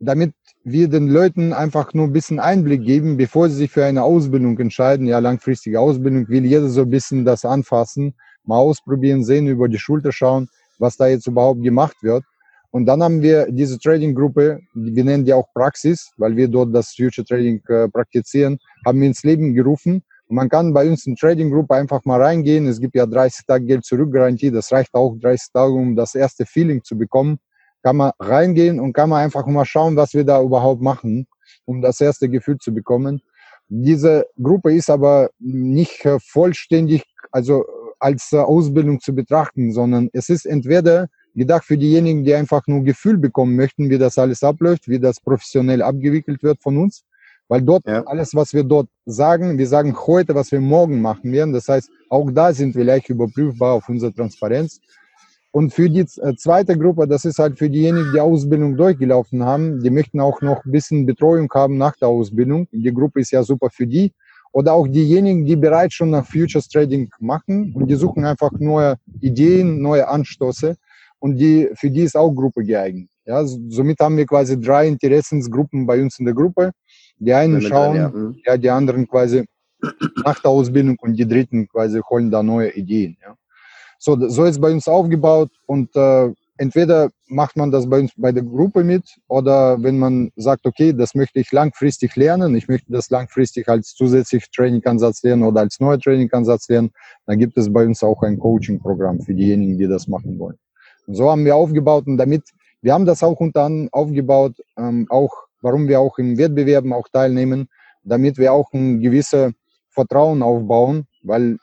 damit wir den Leuten einfach nur ein bisschen Einblick geben, bevor sie sich für eine Ausbildung entscheiden. Ja, langfristige Ausbildung will jeder so ein bisschen das anfassen, mal ausprobieren, sehen, über die Schulter schauen, was da jetzt überhaupt gemacht wird. Und dann haben wir diese Trading-Gruppe, wir nennen die auch Praxis, weil wir dort das Future Trading äh, praktizieren, haben wir ins Leben gerufen. Und man kann bei uns in Trading-Gruppe einfach mal reingehen. Es gibt ja 30 Tage Geld zurück Garantie. Das reicht auch 30 Tage, um das erste Feeling zu bekommen kann man reingehen und kann man einfach mal schauen, was wir da überhaupt machen, um das erste Gefühl zu bekommen. Diese Gruppe ist aber nicht äh, vollständig, also äh, als äh, Ausbildung zu betrachten, sondern es ist entweder gedacht für diejenigen, die einfach nur Gefühl bekommen möchten, wie das alles abläuft, wie das professionell abgewickelt wird von uns. Weil dort ja. alles, was wir dort sagen, wir sagen heute, was wir morgen machen werden. Das heißt, auch da sind wir leicht überprüfbar auf unsere Transparenz. Und für die äh, zweite Gruppe, das ist halt für diejenigen, die Ausbildung durchgelaufen haben, die möchten auch noch ein bisschen Betreuung haben nach der Ausbildung. Die Gruppe ist ja super für die. Oder auch diejenigen, die bereits schon nach Futures Trading machen und die suchen einfach neue Ideen, neue Anstöße. Und die, für die ist auch Gruppe geeignet. Ja, somit haben wir quasi drei Interessensgruppen bei uns in der Gruppe. Die einen schauen, ja. Mhm. ja, die anderen quasi nach der Ausbildung und die dritten quasi holen da neue Ideen. Ja. So, so ist bei uns aufgebaut und äh, entweder macht man das bei uns bei der Gruppe mit oder wenn man sagt, okay, das möchte ich langfristig lernen, ich möchte das langfristig als zusätzlich Trainingansatz lernen oder als neuer Trainingansatz lernen, dann gibt es bei uns auch ein Coaching-Programm für diejenigen, die das machen wollen. Und so haben wir aufgebaut und damit, wir haben das auch unter anderem aufgebaut, ähm, auch warum wir auch in Wettbewerben auch teilnehmen, damit wir auch ein gewisses Vertrauen aufbauen, weil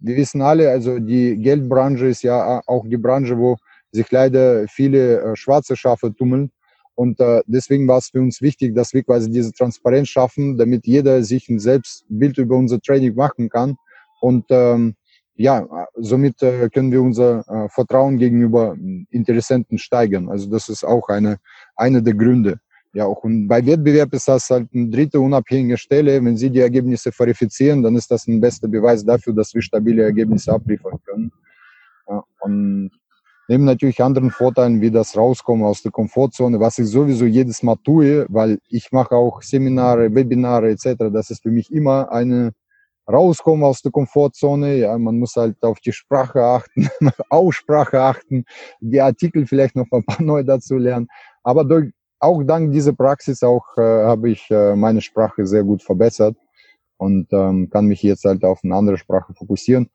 wir wissen alle, also die Geldbranche ist ja auch die Branche, wo sich leider viele äh, schwarze Schafe tummeln. Und äh, deswegen war es für uns wichtig, dass wir quasi diese Transparenz schaffen, damit jeder sich ein Selbstbild über unser Trading machen kann. Und ähm, ja, somit äh, können wir unser Vertrauen gegenüber Interessenten steigern. Also das ist auch eine, eine der Gründe. Ja, auch und bei Wettbewerb ist das halt eine dritte unabhängige Stelle. Wenn Sie die Ergebnisse verifizieren, dann ist das ein bester Beweis dafür, dass wir stabile Ergebnisse abliefern können. Ja, und neben natürlich anderen Vorteilen wie das Rauskommen aus der Komfortzone, was ich sowieso jedes Mal tue, weil ich mache auch Seminare, Webinare etc. Das ist für mich immer eine Rauskommen aus der Komfortzone. Ja, man muss halt auf die Sprache achten, *laughs* Aussprache achten, die Artikel vielleicht noch ein paar neu dazu lernen. Aber durch, auch dank dieser Praxis auch äh, habe ich äh, meine Sprache sehr gut verbessert und ähm, kann mich jetzt halt auf eine andere Sprache fokussieren.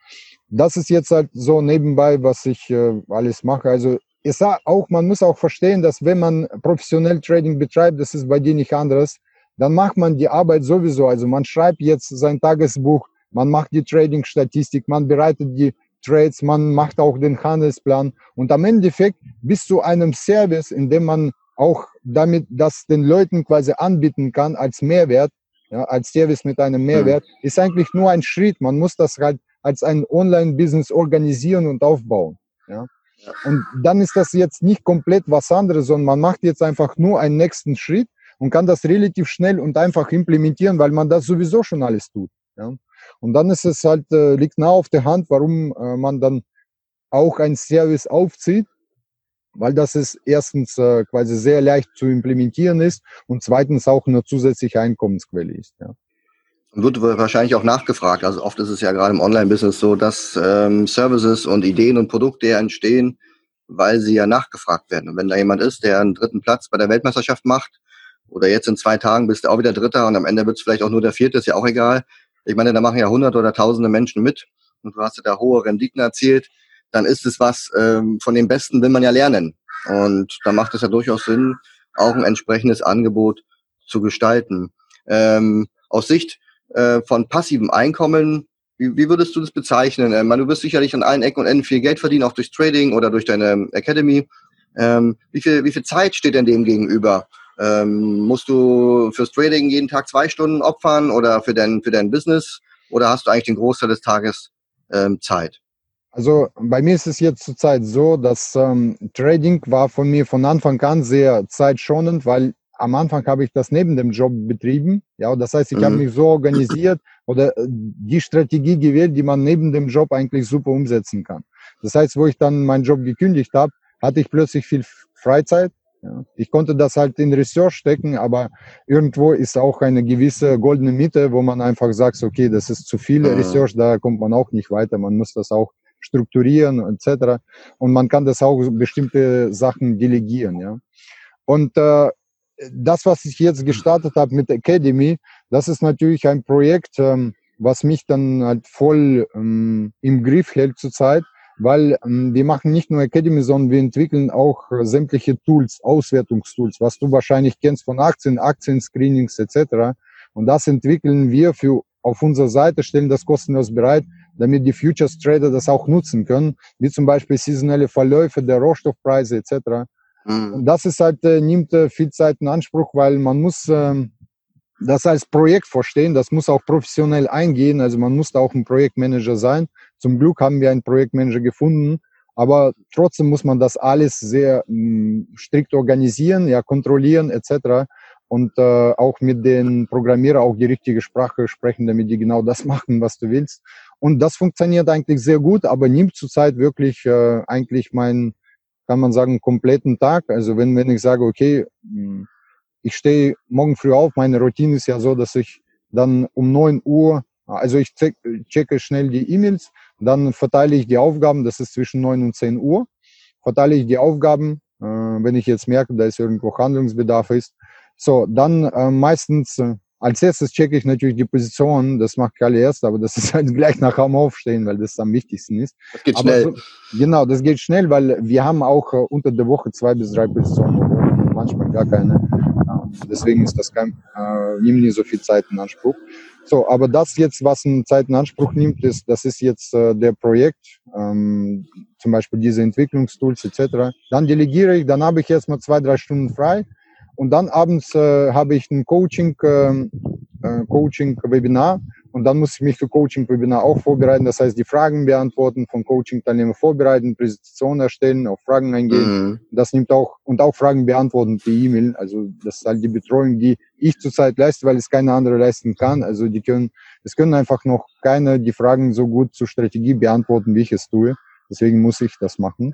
Das ist jetzt halt so nebenbei, was ich äh, alles mache. Also ist auch, man muss auch verstehen, dass wenn man professionell Trading betreibt, das ist bei dir nicht anderes, dann macht man die Arbeit sowieso. Also man schreibt jetzt sein Tagesbuch, man macht die Trading-Statistik, man bereitet die Trades, man macht auch den Handelsplan und am Endeffekt bis zu einem Service, in dem man auch damit das den Leuten quasi anbieten kann als Mehrwert, ja, als Service mit einem hm. Mehrwert, mhm. ist eigentlich nur ein Schritt. Man muss das halt als ein Online-Business organisieren und aufbauen. Ja. Und dann ist das jetzt nicht komplett was anderes, sondern man macht jetzt einfach nur einen nächsten Schritt und kann das relativ schnell und einfach implementieren, weil man das sowieso schon alles tut. Ja. Und dann ist es halt, äh, liegt nah auf der Hand, warum äh, man dann auch ein Service aufzieht weil das ist erstens äh, quasi sehr leicht zu implementieren ist und zweitens auch eine zusätzliche Einkommensquelle ist. Ja. Wird wahrscheinlich auch nachgefragt. Also oft ist es ja gerade im Online-Business so, dass ähm, Services und Ideen und Produkte entstehen, weil sie ja nachgefragt werden. Und wenn da jemand ist, der einen dritten Platz bei der Weltmeisterschaft macht, oder jetzt in zwei Tagen bist du auch wieder Dritter und am Ende wird es vielleicht auch nur der Vierte, ist ja auch egal. Ich meine, da machen ja hunderte oder tausende Menschen mit und du hast ja da hohe Renditen erzielt dann ist es was, ähm, von dem Besten will man ja lernen. Und da macht es ja durchaus Sinn, auch ein entsprechendes Angebot zu gestalten. Ähm, aus Sicht äh, von passivem Einkommen, wie, wie würdest du das bezeichnen? Ähm, du wirst sicherlich an allen Ecken und Enden viel Geld verdienen, auch durch Trading oder durch deine Academy. Ähm, wie, viel, wie viel Zeit steht denn dem gegenüber? Ähm, musst du fürs Trading jeden Tag zwei Stunden opfern oder für dein, für dein Business? Oder hast du eigentlich den Großteil des Tages ähm, Zeit? Also bei mir ist es jetzt zurzeit so, dass ähm, Trading war von mir von Anfang an sehr zeitschonend, weil am Anfang habe ich das neben dem Job betrieben. Ja, das heißt, ich mhm. habe mich so organisiert oder äh, die Strategie gewählt, die man neben dem Job eigentlich super umsetzen kann. Das heißt, wo ich dann meinen Job gekündigt habe, hatte ich plötzlich viel Freizeit. Ja. Ich konnte das halt in Research stecken, aber irgendwo ist auch eine gewisse goldene Mitte, wo man einfach sagt, okay, das ist zu viel mhm. Research, da kommt man auch nicht weiter. Man muss das auch strukturieren etc. Und man kann das auch bestimmte Sachen delegieren. Ja. Und äh, das, was ich jetzt gestartet habe mit Academy, das ist natürlich ein Projekt, ähm, was mich dann halt voll ähm, im Griff hält zurzeit, weil ähm, wir machen nicht nur Academy, sondern wir entwickeln auch äh, sämtliche Tools, Auswertungstools, was du wahrscheinlich kennst von Aktien, Aktien-Screenings etc. Und das entwickeln wir für auf unserer Seite, stellen das kostenlos bereit damit die Futures Trader das auch nutzen können, wie zum Beispiel saisonelle Verläufe der Rohstoffpreise etc. Mhm. Das ist halt, äh, nimmt äh, viel Zeit in Anspruch, weil man muss äh, das als Projekt verstehen, das muss auch professionell eingehen, also man muss da auch ein Projektmanager sein. Zum Glück haben wir einen Projektmanager gefunden Aber trotzdem muss man das alles sehr mh, hm, strikt organisieren, ja, kontrollieren etc. Und äh, auch mit den Programmierern auch die richtige Sprache sprechen, damit die genau das *laughs* machen, was du willst. Und das funktioniert eigentlich sehr gut, aber nimmt zurzeit wirklich äh, eigentlich meinen, kann man sagen, kompletten Tag. Also wenn, wenn ich sage, okay, hm, ich stehe morgen früh auf, meine Routine ist ja so, dass ich dann um neun Uhr, also ich checke schnell die E-Mails, dann verteile ich die Aufgaben, das ist zwischen neun und zehn Uhr, verteile ich die Aufgaben, äh, wenn ich jetzt merke, da ist irgendwo Handlungsbedarf ist. So, dann äh, meistens äh, als erstes checke ich natürlich die Position, das mache ich alle erst, aber das *laughs* ist halt gleich nach Raum aufstehen, weil das am wichtigsten ist. Das geht aber schnell. So, genau, das geht schnell, weil wir haben auch äh, unter der Woche zwei bis drei Positionen, manchmal gar keine. Deswegen ist das kein, äh, nimmt nicht so viel Zeit in Anspruch. So, aber das jetzt, was eine Zeit in Anspruch nimmt, ist, das ist jetzt äh, der Projekt, ähm, zum Beispiel diese Entwicklungstools etc. Dann delegiere ich, dann habe ich erstmal zwei, drei Stunden frei und dann abends äh, habe ich ein Coaching, ähm, äh, Coaching-Webinar und dann muss ich mich für Coaching-Webinar auch vorbereiten. Das heißt, die Fragen beantworten, von Coaching-Teilnehmern vorbereiten, Präsentation erstellen, auf Fragen eingehen. Mhm. Das nimmt auch, und auch Fragen beantworten per E-Mail. Also, das ist halt die Betreuung, die ich zurzeit leiste, weil es keine andere leisten kann. Also, die können, es können einfach noch keine die Fragen so gut zur Strategie beantworten, wie ich es tue. Deswegen muss ich das machen.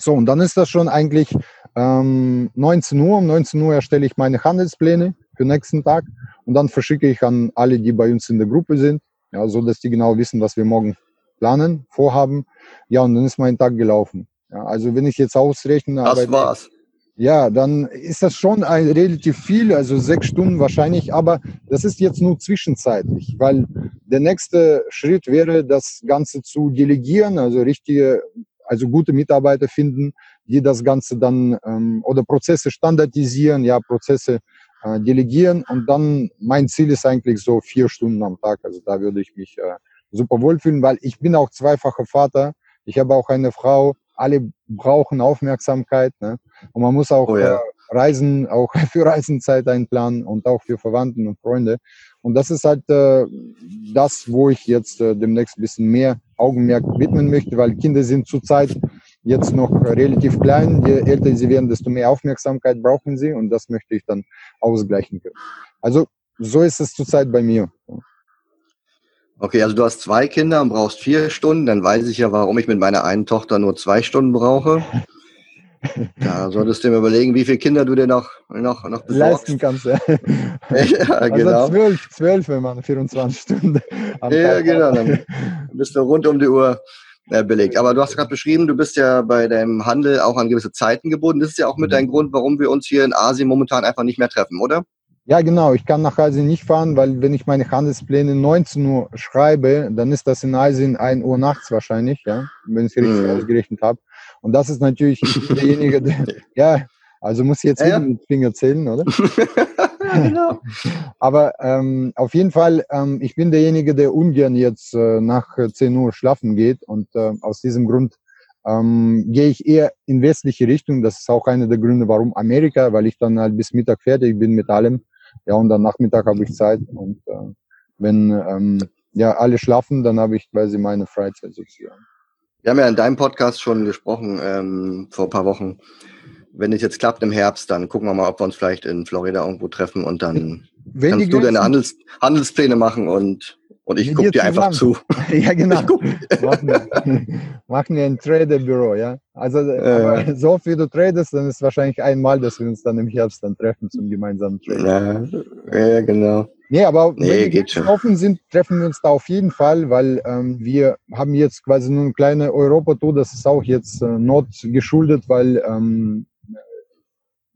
So, und dann ist das schon eigentlich ähm, 19 Uhr. Um 19 Uhr erstelle ich meine Handelspläne für nächsten Tag und dann verschicke ich an alle, die bei uns in der Gruppe sind, ja, so dass die genau wissen, was wir morgen planen, vorhaben. Ja, und dann ist mein Tag gelaufen. Ja, also wenn ich jetzt ausrechne, das war's. Ja, dann ist das schon ein, relativ viel, also sechs Stunden wahrscheinlich, aber das ist jetzt nur zwischenzeitlich, weil der nächste Schritt wäre, das Ganze zu delegieren, also richtige also gute Mitarbeiter finden, die das Ganze dann ähm, oder Prozesse standardisieren, ja, Prozesse äh, delegieren. Und dann mein Ziel ist eigentlich so vier Stunden am Tag. Also da würde ich mich äh, super wohlfühlen, weil ich bin auch zweifacher Vater. Ich habe auch eine Frau. Alle brauchen Aufmerksamkeit. Ne? Und man muss auch oh ja. äh, Reisen, auch *laughs* für Reisenzeit einplanen und auch für Verwandten und Freunde. Und das ist halt äh, das, wo ich jetzt äh, demnächst ein bisschen mehr Augenmerk widmen möchte, weil Kinder sind zurzeit jetzt noch relativ klein. Je älter sie werden, desto mehr Aufmerksamkeit brauchen sie und das möchte ich dann ausgleichen können. Also so ist es zurzeit bei mir. Okay, also du hast zwei Kinder und brauchst vier Stunden, dann weiß ich ja, warum ich mit meiner einen Tochter nur zwei Stunden brauche. *laughs* Da solltest du dir überlegen, wie viele Kinder du dir noch, noch, noch besorgst. Leisten kannst, ja. *laughs* ja also genau. zwölf, zwölf, wenn man 24 Stunden am Ja, Tag genau. Dann bist du rund um die Uhr äh, belegt. Aber du hast gerade beschrieben, du bist ja bei deinem Handel auch an gewisse Zeiten gebunden. Das ist ja auch mit mhm. ein Grund, warum wir uns hier in Asien momentan einfach nicht mehr treffen, oder? Ja, genau. Ich kann nach Asien nicht fahren, weil wenn ich meine Handelspläne 19 Uhr schreibe, dann ist das in Asien 1 Uhr nachts wahrscheinlich, ja, wenn ich es richtig mhm. ausgerechnet habe. Und das ist natürlich *laughs* derjenige, der, ja, also muss ich jetzt ja. mit Finger zählen, oder? *laughs* genau. Aber ähm, auf jeden Fall, ähm, ich bin derjenige, der ungern jetzt äh, nach 10 Uhr schlafen geht. Und äh, aus diesem Grund ähm, gehe ich eher in westliche Richtung. Das ist auch einer der Gründe, warum Amerika, weil ich dann halt bis Mittag fertig bin mit allem. Ja, und dann Nachmittag habe ich Zeit. Und äh, wenn ähm, ja alle schlafen, dann habe ich quasi meine Freizeit sozusagen. Wir haben ja in deinem Podcast schon gesprochen ähm, vor ein paar Wochen. Wenn es jetzt klappt im Herbst, dann gucken wir mal, ob wir uns vielleicht in Florida irgendwo treffen und dann Wenn kannst du deine Handels Handelspläne machen und, und ich gucke dir einfach zu. *laughs* ja, genau. machen, wir, machen *laughs* wir ein Traderbüro, ja. Also äh, so wie du tradest, dann ist wahrscheinlich einmal, dass wir uns dann im Herbst dann treffen zum gemeinsamen Traden. Ja, ja, genau. Nee, aber nee, wenn wir offen sind, treffen wir uns da auf jeden Fall, weil ähm, wir haben jetzt quasi nur eine kleine Europatour, das ist auch jetzt äh, not geschuldet, weil, ähm,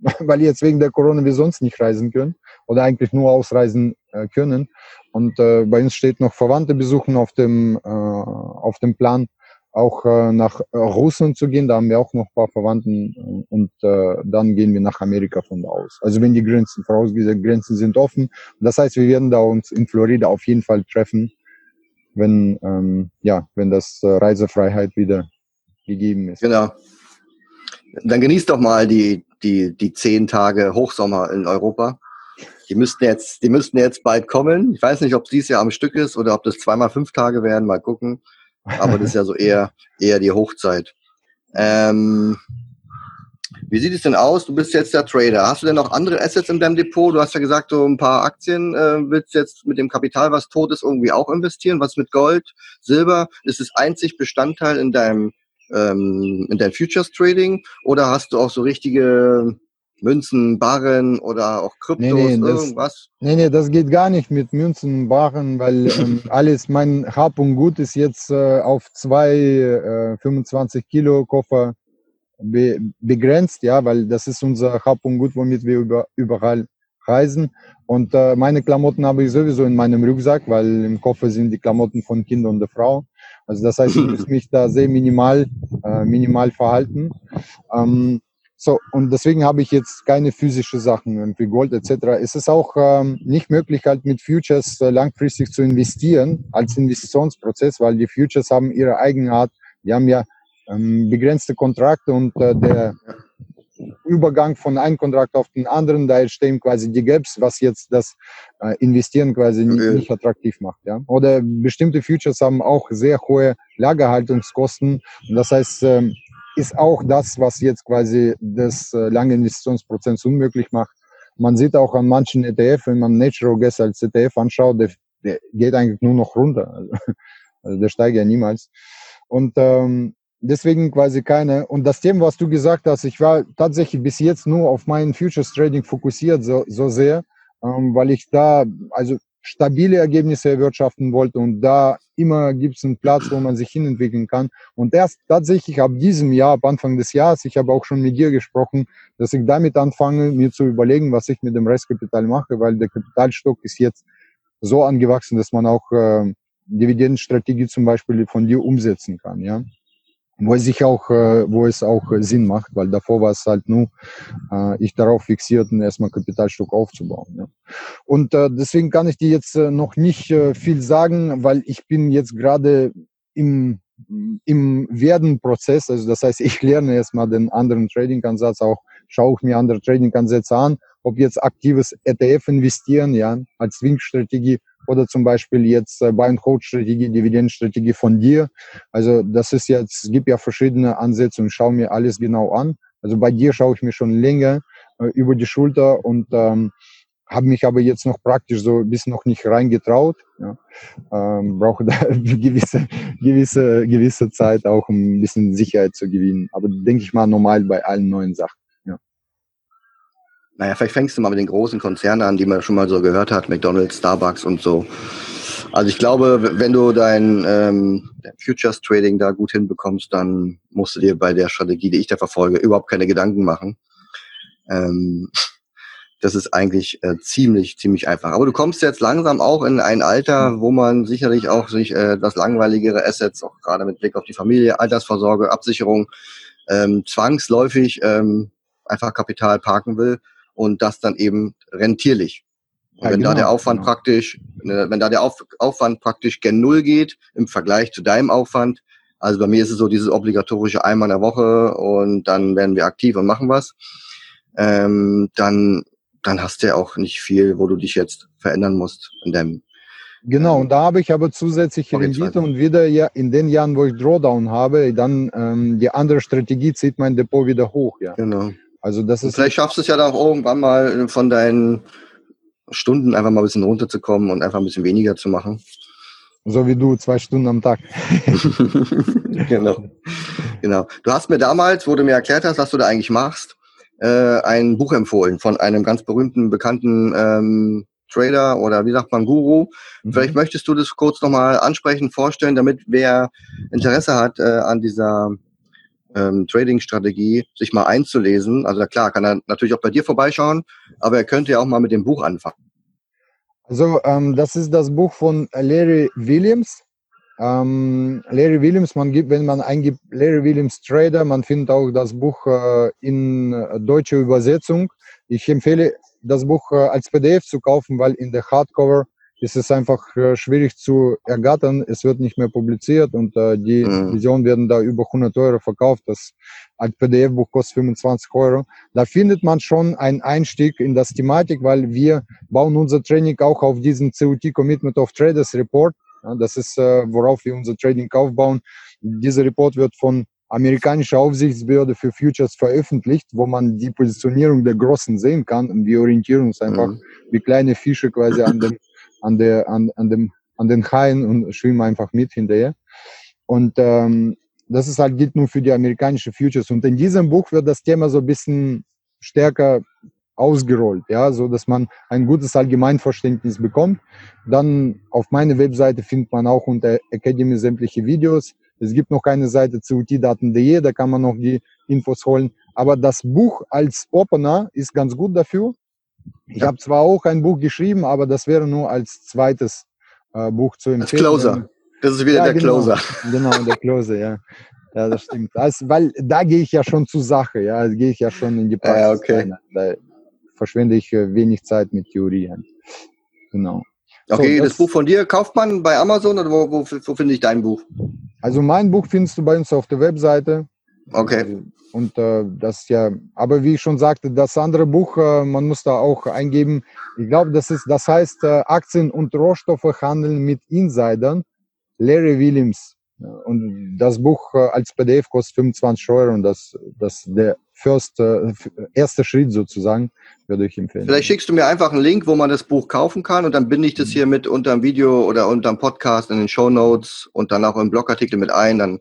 *laughs* weil jetzt wegen der Corona wir sonst nicht reisen können oder eigentlich nur ausreisen äh, können. Und äh, bei uns steht noch Verwandte besuchen auf dem, äh, auf dem Plan auch äh, nach äh, Russland zu gehen. Da haben wir auch noch ein paar Verwandten und äh, dann gehen wir nach Amerika von da aus. Also wenn die Grenzen, vorausgesetzt Grenzen sind offen. Das heißt, wir werden da uns in Florida auf jeden Fall treffen, wenn ähm, ja, wenn das äh, Reisefreiheit wieder gegeben ist. Genau. Dann genießt doch mal die die die zehn Tage Hochsommer in Europa. Die müssten jetzt, die müssten jetzt bald kommen. Ich weiß nicht, ob es dieses Jahr am Stück ist oder ob das zweimal fünf Tage werden. Mal gucken. Aber das ist ja so eher, eher die Hochzeit. Ähm, wie sieht es denn aus? Du bist jetzt der Trader. Hast du denn noch andere Assets in deinem Depot? Du hast ja gesagt, so ein paar Aktien äh, willst du jetzt mit dem Kapital, was tot ist, irgendwie auch investieren. Was mit Gold, Silber? Ist es einzig Bestandteil in deinem ähm, in deinem Futures Trading? Oder hast du auch so richtige Münzen, Barren oder auch Kryptos, nee, nee, irgendwas? Das, nee, nee, das geht gar nicht mit Münzen, Barren, weil *laughs* ähm, alles, mein Hab und Gut ist jetzt äh, auf zwei äh, 25 Kilo Koffer be begrenzt, ja, weil das ist unser Hab und Gut, womit wir über, überall reisen. Und äh, meine Klamotten habe ich sowieso in meinem Rucksack, weil im Koffer sind die Klamotten von Kind und der Frau. Also das heißt, ich muss *laughs* mich da sehr minimal, äh, minimal verhalten. Ähm, so, und deswegen habe ich jetzt keine physische Sachen, irgendwie Gold etc. Es ist auch ähm, nicht möglich, halt mit Futures äh, langfristig zu investieren als Investitionsprozess, weil die Futures haben ihre Eigenart. Die haben ja ähm, begrenzte Kontrakte und äh, der Übergang von einem Kontrakt auf den anderen, da entstehen quasi die Gaps, was jetzt das äh, Investieren quasi nicht, nicht, attraktiv macht. Ja? Oder bestimmte Futures haben auch sehr hohe Lagerhaltungskosten. Das heißt, äh, ist auch das, was jetzt quasi das äh, lange Investitionsprozess unmöglich macht. Man sieht auch an manchen ETF, wenn man Natural Gas als ETF anschaut, der, der geht eigentlich nur noch runter. Also, *laughs* also der steigt ja niemals. Und ähm, deswegen quasi keine. Und das Thema, was du gesagt hast, ich war tatsächlich bis jetzt nur auf meinen Futures Trading fokussiert, so, so sehr, ähm, weil ich da also stabile Ergebnisse erwirtschaften wollte und da immer gibt es einen Platz, wo man sich hinentwickeln kann. Und erst tatsächlich ab diesem Jahr, ab Anfang des Jahres, ich habe auch schon mit dir gesprochen, dass ich damit anfange, mir zu überlegen, was ich mit dem Restkapital mache, weil der Kapitalstock ist jetzt so angewachsen, dass man auch äh, Dividendenstrategie zum Beispiel von dir umsetzen kann. Ja wo es sich auch, äh, wo es auch äh, Sinn macht, weil davor war es halt nur, äh, ich darauf fixiert, erstmal Kapitalstock aufzubauen. Und deswegen kann ich dir jetzt noch nicht viel sagen, weil ich bin jetzt gerade im im Werden-Prozess, also das heißt, ich lerne erstmal den anderen Trading-Ansatz, auch schaue ich mir andere Trading-Ansätze an, ob jetzt aktives ETF investieren, ja, als Swing-Strategie oder zum Beispiel jetzt äh, Buy and Hold Strategie, Dividendenstrategie von dir. Also das ist jetzt, es gibt ja verschiedene Ansätze und schaue mir alles genau an. Also bei dir schaue ich mir schon länger äh, über die Schulter und ähm, habe mich aber jetzt noch praktisch so bis noch nicht reingetraut. Ja. Ähm, brauche da *laughs* gewisse, gewisse, gewisse Zeit auch, um ein bisschen Sicherheit zu gewinnen. Aber denke ich mal normal bei allen neuen Sachen. Naja, vielleicht fängst du mal mit den großen Konzernen an, die man schon mal so gehört hat, McDonald's, Starbucks und so. Also ich glaube, wenn du dein ähm, Futures Trading da gut hinbekommst, dann musst du dir bei der Strategie, die ich da verfolge, überhaupt keine Gedanken machen. Ähm, das ist eigentlich äh, ziemlich, ziemlich einfach. Aber du kommst jetzt langsam auch in ein Alter, wo man sicherlich auch sich äh, das langweiligere Assets, auch gerade mit Blick auf die Familie, Altersvorsorge, Absicherung, ähm, zwangsläufig ähm, einfach Kapital parken will und das dann eben rentierlich. Ja, wenn genau, da der Aufwand genau. praktisch, ne, wenn da der Auf, Aufwand praktisch gen Null geht im Vergleich zu deinem Aufwand, also bei mir ist es so dieses obligatorische einmal in der Woche und dann werden wir aktiv und machen was, ähm, dann, dann hast du ja auch nicht viel, wo du dich jetzt verändern musst in deinem Genau, und da habe ich aber zusätzliche Rendite und wieder ja in den Jahren, wo ich Drawdown habe, dann ähm, die andere Strategie zieht mein Depot wieder hoch, ja. Genau. Also das ist. Und vielleicht schaffst du es ja dann auch irgendwann mal von deinen Stunden einfach mal ein bisschen runterzukommen und einfach ein bisschen weniger zu machen. So wie du, zwei Stunden am Tag. *laughs* genau. genau. Du hast mir damals, wo du mir erklärt hast, was du da eigentlich machst, äh, ein Buch empfohlen von einem ganz berühmten, bekannten ähm, Trader oder wie sagt man, Guru. Mhm. Vielleicht möchtest du das kurz nochmal ansprechen, vorstellen, damit wer Interesse hat äh, an dieser ähm, Trading-Strategie sich mal einzulesen. Also klar, kann er natürlich auch bei dir vorbeischauen, aber er könnte ja auch mal mit dem Buch anfangen. Also ähm, das ist das Buch von Larry Williams. Ähm, Larry Williams, man gibt, wenn man eingibt Larry Williams Trader, man findet auch das Buch äh, in äh, deutscher Übersetzung. Ich empfehle das Buch äh, als PDF zu kaufen, weil in der Hardcover ist es einfach äh, schwierig zu ergattern. Es wird nicht mehr publiziert und äh, die mhm. Visionen werden da über 100 Euro verkauft. Das PDF-Buch kostet 25 Euro. Da findet man schon einen Einstieg in das Thematik, weil wir bauen unser Training auch auf diesem COT Commitment of Traders Report. Ja, das ist, äh, worauf wir unser Trading aufbauen. Dieser Report wird von amerikanische Aufsichtsbehörde für Futures veröffentlicht, wo man die Positionierung der Großen sehen kann und wir orientieren uns einfach mhm. wie kleine Fische quasi an dem, an der, an, an dem, an den Haien und schwimmen einfach mit hinterher. Und ähm, das ist halt gilt nur für die amerikanische Futures. Und in diesem Buch wird das Thema so ein bisschen stärker ausgerollt, ja, so dass man ein gutes Allgemeinverständnis bekommt. Dann auf meiner Webseite findet man auch unter Academy sämtliche Videos. Es gibt noch eine Seite zu utdaten.de, da kann man noch die Infos holen. Aber das Buch als Opener ist ganz gut dafür. Ich ja. habe zwar auch ein Buch geschrieben, aber das wäre nur als zweites äh, Buch zu empfehlen. Als Closer. Das ist wieder ja, der genau, Closer. *laughs* Genau, der Closer, ja. Ja, das stimmt. Das, weil da gehe ich ja schon zur Sache, ja, da gehe ich ja schon in die Praxis. Ja, okay. Da verschwende ich äh, wenig Zeit mit Theorie. Genau. Okay, so, das, das, Buch von dir kauft man bei Amazon oder wo, wo, wo finde ich dein Buch? Also mein Buch findest du bei uns auf der Webseite. Okay. Also, und äh, das ja, aber wie ich schon sagte, das andere Buch, äh, man muss da auch eingeben. Ich glaube, das ist, das heißt äh, Aktien und Rohstoffe handeln mit Insidern. Larry Williams. Und das Buch äh, als PDF kostet 25 Euro und das, das der first, äh, erste Schritt sozusagen würde ich empfehlen. Vielleicht schickst du mir einfach einen Link, wo man das Buch kaufen kann und dann binde ich das hier mit unter dem Video oder unter dem Podcast in den Show Notes und dann auch im Blogartikel mit ein. Dann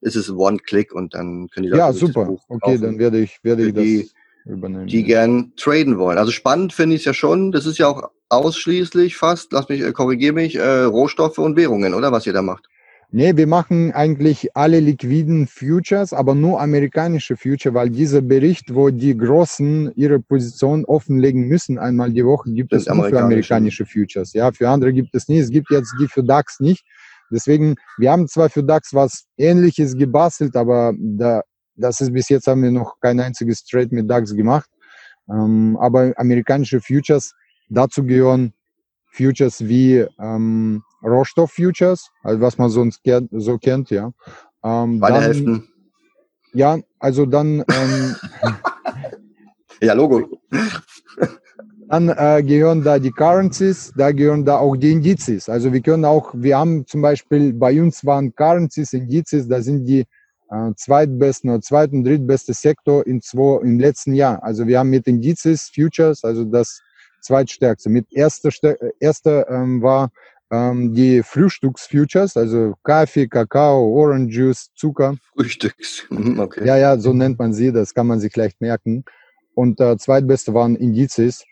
ist es One-Click und dann können die Leute Ja, super. okay, dann werde ich, werde ich die, das übernehmen. Die gern traden wollen. Also spannend finde ich es ja schon. Das ist ja auch ausschließlich fast, lass mich, äh, korrigiere mich, äh, Rohstoffe und Währungen, oder was ihr da macht? Nee, wir machen eigentlich alle liquiden Futures, aber nur amerikanische Futures, weil dieser Bericht, wo die Großen ihre Position offenlegen müssen, einmal die Woche, gibt es nur für amerikanische Futures. Ja, für andere gibt es nicht. Es gibt jetzt die für DAX nicht. Deswegen, wir haben zwar für DAX was Ähnliches gebastelt, aber da, das ist bis jetzt haben wir noch kein einziges Trade mit DAX gemacht. Ähm, aber amerikanische Futures, dazu gehören Futures wie ähm, Rohstoff-Futures, also was man sonst so kennt, ja. Ähm, Beide dann, Hälften. Ja, also dann. Ähm, *laughs* ja, Logo. *laughs* dann äh, gehören da die Currencies, da gehören da auch die Indizes. Also wir können auch, wir haben zum Beispiel bei uns waren Currencies, Indizes, da sind die äh, zweitbesten oder zweiten, drittbeste Sektor in zwei, im letzten Jahr. Also wir haben mit Indizes, Futures, also das zweitstärkste. Mit erster, erster ähm, war ähm, die Frühstücksfutures, also Kaffee, Kakao, Orange Juice, Zucker. Frühstücks, mhm, okay. Ja, ja, so nennt man sie, das kann man sich leicht merken. Und äh, zweitbeste waren Indizes.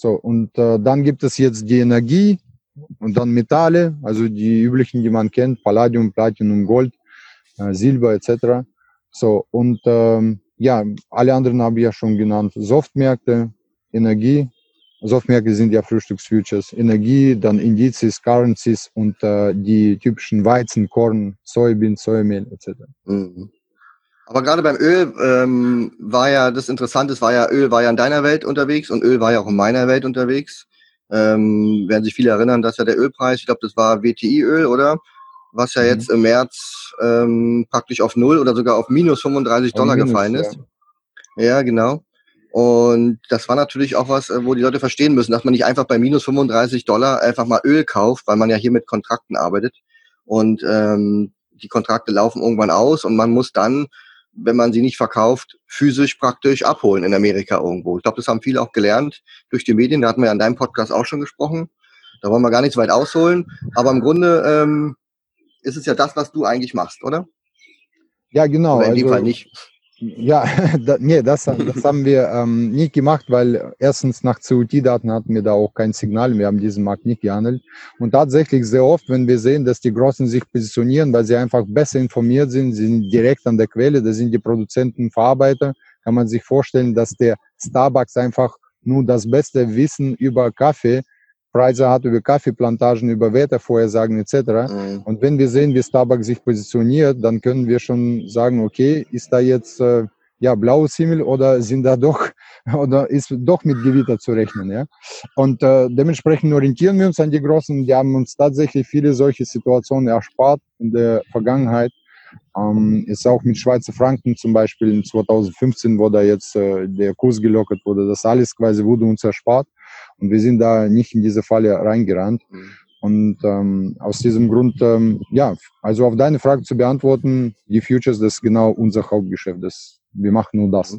So, und äh, dann gibt es jetzt die Energie und dann Metalle, also die üblichen, die man kennt, Palladium, Platinum, Gold, äh, Silber etc. So, und ähm, ja, alle anderen habe ich ja schon genannt. Softmärkte, Energie, Softmärkte sind ja Frühstücksfutures, Energie, dann Indizes, Currencies und äh, die typischen Weizen, Korn, Soybean, Sojamehl etc. Mhm. Aber gerade beim Öl ähm, war ja das Interessante, es war ja Öl war ja in deiner Welt unterwegs und Öl war ja auch in meiner Welt unterwegs. Ähm, werden sich viele erinnern, dass ja der Ölpreis, ich glaube, das war WTI-Öl, oder? Was ja mhm. jetzt im März ähm, praktisch auf null oder sogar auf minus 35 Dollar minus, gefallen ist. Ja. ja, genau. Und das war natürlich auch was, äh, wo die Leute verstehen müssen, dass man nicht einfach bei minus 35 Dollar einfach mal Öl kauft, weil man ja hier mit Kontrakten arbeitet. Und ähm, die Kontrakte laufen irgendwann aus und man muss dann, wenn man sie nicht verkauft, physisch praktisch abholen in Amerika irgendwo. Ich glaube, das haben viele auch gelernt durch die Medien. Da hatten wir ja in deinem Podcast auch schon gesprochen. Da wollen wir gar nicht so weit ausholen. Aber im Grunde ähm, ist es ja das, was du eigentlich machst, oder? Ja, genau. Oder in dem also, Fall nicht. Ja, *laughs* da, nee, das, das haben wir ähm, nicht gemacht, weil erstens nach COT-Daten hatten wir da auch kein Signal. Wir haben diesen Markt nicht gehandelt. Und tatsächlich sehr oft, wenn wir sehen, dass die Großen sich positionieren, weil sie einfach besser informiert sind, sie sind direkt an der Quelle, da sind die Produzenten, Verarbeiter, kann man sich vorstellen, dass der Starbucks einfach nur das beste Wissen über Kaffee Preise hat über Kaffeeplantagen, über Wettervorhersagen etc. Mhm. Und wenn wir sehen, wie Starbucks sich positioniert, dann können wir schon sagen, okay, ist da jetzt äh, ja blaues Himmel oder sind da doch *laughs* oder ist doch mit Gewitter zu rechnen, ja? Und äh, dementsprechend orientieren wir uns an die Großen. Die haben uns tatsächlich viele solche Situationen erspart in der Vergangenheit. Ähm, ist auch mit Schweizer Franken zum Beispiel in 2015, wo da jetzt äh, der Kurs gelockert wurde. Das alles quasi wurde uns erspart. Und wir sind da nicht in diese Falle reingerannt. Mhm. Und ähm, aus diesem Grund, ähm, ja, also auf deine Frage zu beantworten, die Futures, das ist genau unser Hauptgeschäft. Das, wir machen nur das.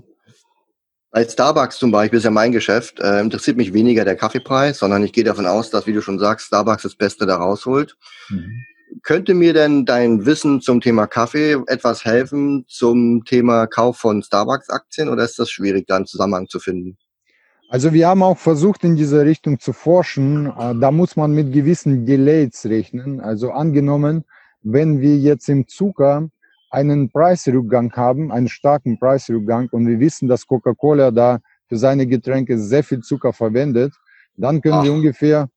Bei Starbucks zum Beispiel ist ja mein Geschäft, äh, interessiert mich weniger der Kaffeepreis, sondern ich gehe davon aus, dass, wie du schon sagst, Starbucks das Beste da rausholt. Mhm. Könnte mir denn dein Wissen zum Thema Kaffee etwas helfen zum Thema Kauf von Starbucks-Aktien oder ist das schwierig, da einen Zusammenhang zu finden? Also wir haben auch versucht, in diese Richtung zu forschen. Äh, da muss man mit gewissen Delays rechnen. Also angenommen, wenn wir jetzt im Zucker einen Preisrückgang haben, einen starken Preisrückgang und wir wissen, dass Coca-Cola da für seine Getränke sehr viel Zucker verwendet, dann können Ach. wir ungefähr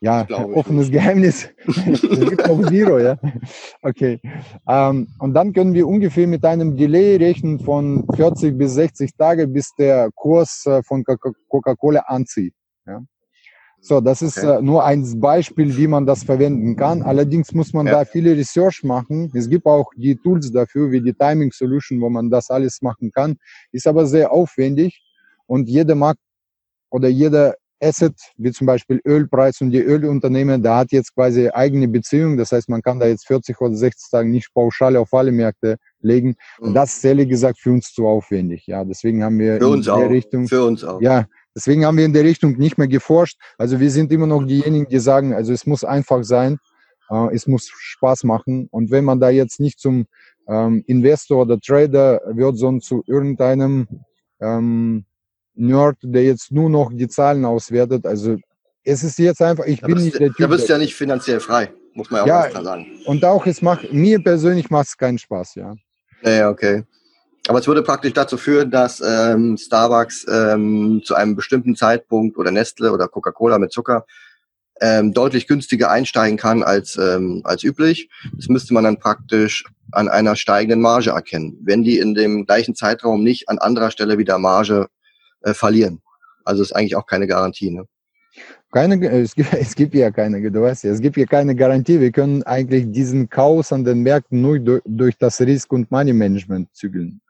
ja, offenes Geheimnis. *laughs* es gibt auch Zero, ja. Okay. Ähm, und dann können wir ungefähr mit einem Delay rechnen von 40 bis 60 Tage, bis der Kurs äh, von Coca-Cola anzieht. Ja. So, das ist okay. äh, nur ein Beispiel, wie man das verwenden kann. Allerdings muss man ja. da viele Research machen. Es gibt auch die Tools dafür, wie die Timing Solution, wo man das alles machen kann. Ist aber sehr aufwendig und jeder Markt oder jeder Asset, wie zum Beispiel Ölpreis und die Ölunternehmen, da hat jetzt quasi eigene Beziehung. Das heißt, man kann da jetzt 40 oder 60 Tage nicht pauschal auf alle Märkte legen. Und mhm. das ist ehrlich gesagt für uns zu aufwendig. Ja, deswegen haben wir für in der auch. Richtung, für uns auch. Ja, deswegen haben wir in der Richtung nicht mehr geforscht. Also wir sind immer noch diejenigen, die sagen, also es muss einfach sein, äh, es muss Spaß machen. Und wenn man da jetzt nicht zum ähm, Investor oder Trader wird, sondern zu irgendeinem ähm, Nerd, der jetzt nur noch die Zahlen auswertet. Also es ist jetzt einfach, ich da bin nicht der Typ. Da bist du ja nicht finanziell frei, muss man ja auch ja, sagen. Und auch es macht, mir persönlich macht es keinen Spaß, ja. Ja, okay. Aber es würde praktisch dazu führen, dass ähm, Starbucks ähm, zu einem bestimmten Zeitpunkt oder Nestle oder Coca-Cola mit Zucker ähm, deutlich günstiger einsteigen kann als, ähm, als üblich. Das müsste man dann praktisch an einer steigenden Marge erkennen. Wenn die in dem gleichen Zeitraum nicht an anderer Stelle wieder Marge äh, verlieren. Also ist eigentlich auch keine Garantie. Ne? Keine, es, gibt, *laughs* es gibt ja keine, du weißt ja, es gibt ja keine Garantie. Wir können eigentlich diesen Chaos an den Märkten nur durch, durch das Risk- und Money-Management zügeln.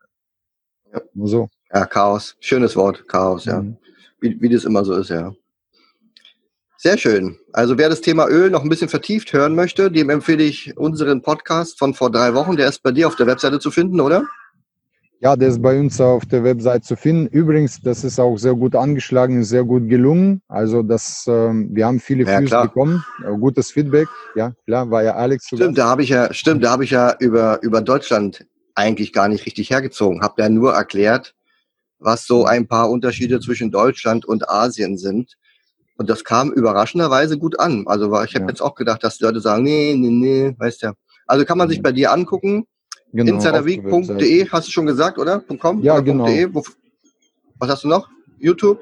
Ja. Nur so. Ja, Chaos. Schönes Wort, Chaos, ja. Mhm. Wie, wie das immer so ist, ja. Sehr schön. Also wer das Thema Öl noch ein bisschen vertieft hören möchte, dem empfehle ich unseren Podcast von vor drei Wochen. Der ist bei dir auf der Webseite zu finden, oder? Ja, der ist bei uns auf der Website zu finden. Übrigens, das ist auch sehr gut angeschlagen, sehr gut gelungen. Also das, ähm, wir haben viele ja, Views bekommen, äh, gutes Feedback. Ja, klar, war ja Alex. Stimmt, da habe ich ja, stimmt, da habe ich ja über über Deutschland eigentlich gar nicht richtig hergezogen. Habe ja nur erklärt, was so ein paar Unterschiede zwischen Deutschland und Asien sind. Und das kam überraschenderweise gut an. Also ich habe ja. jetzt auch gedacht, dass die Leute sagen, nee, nee, nee, weißt ja. Also kann man sich bei dir angucken Genau, Insiderweek.de hast du schon gesagt, oder? .com? Ja, oder genau. Was hast du noch? YouTube?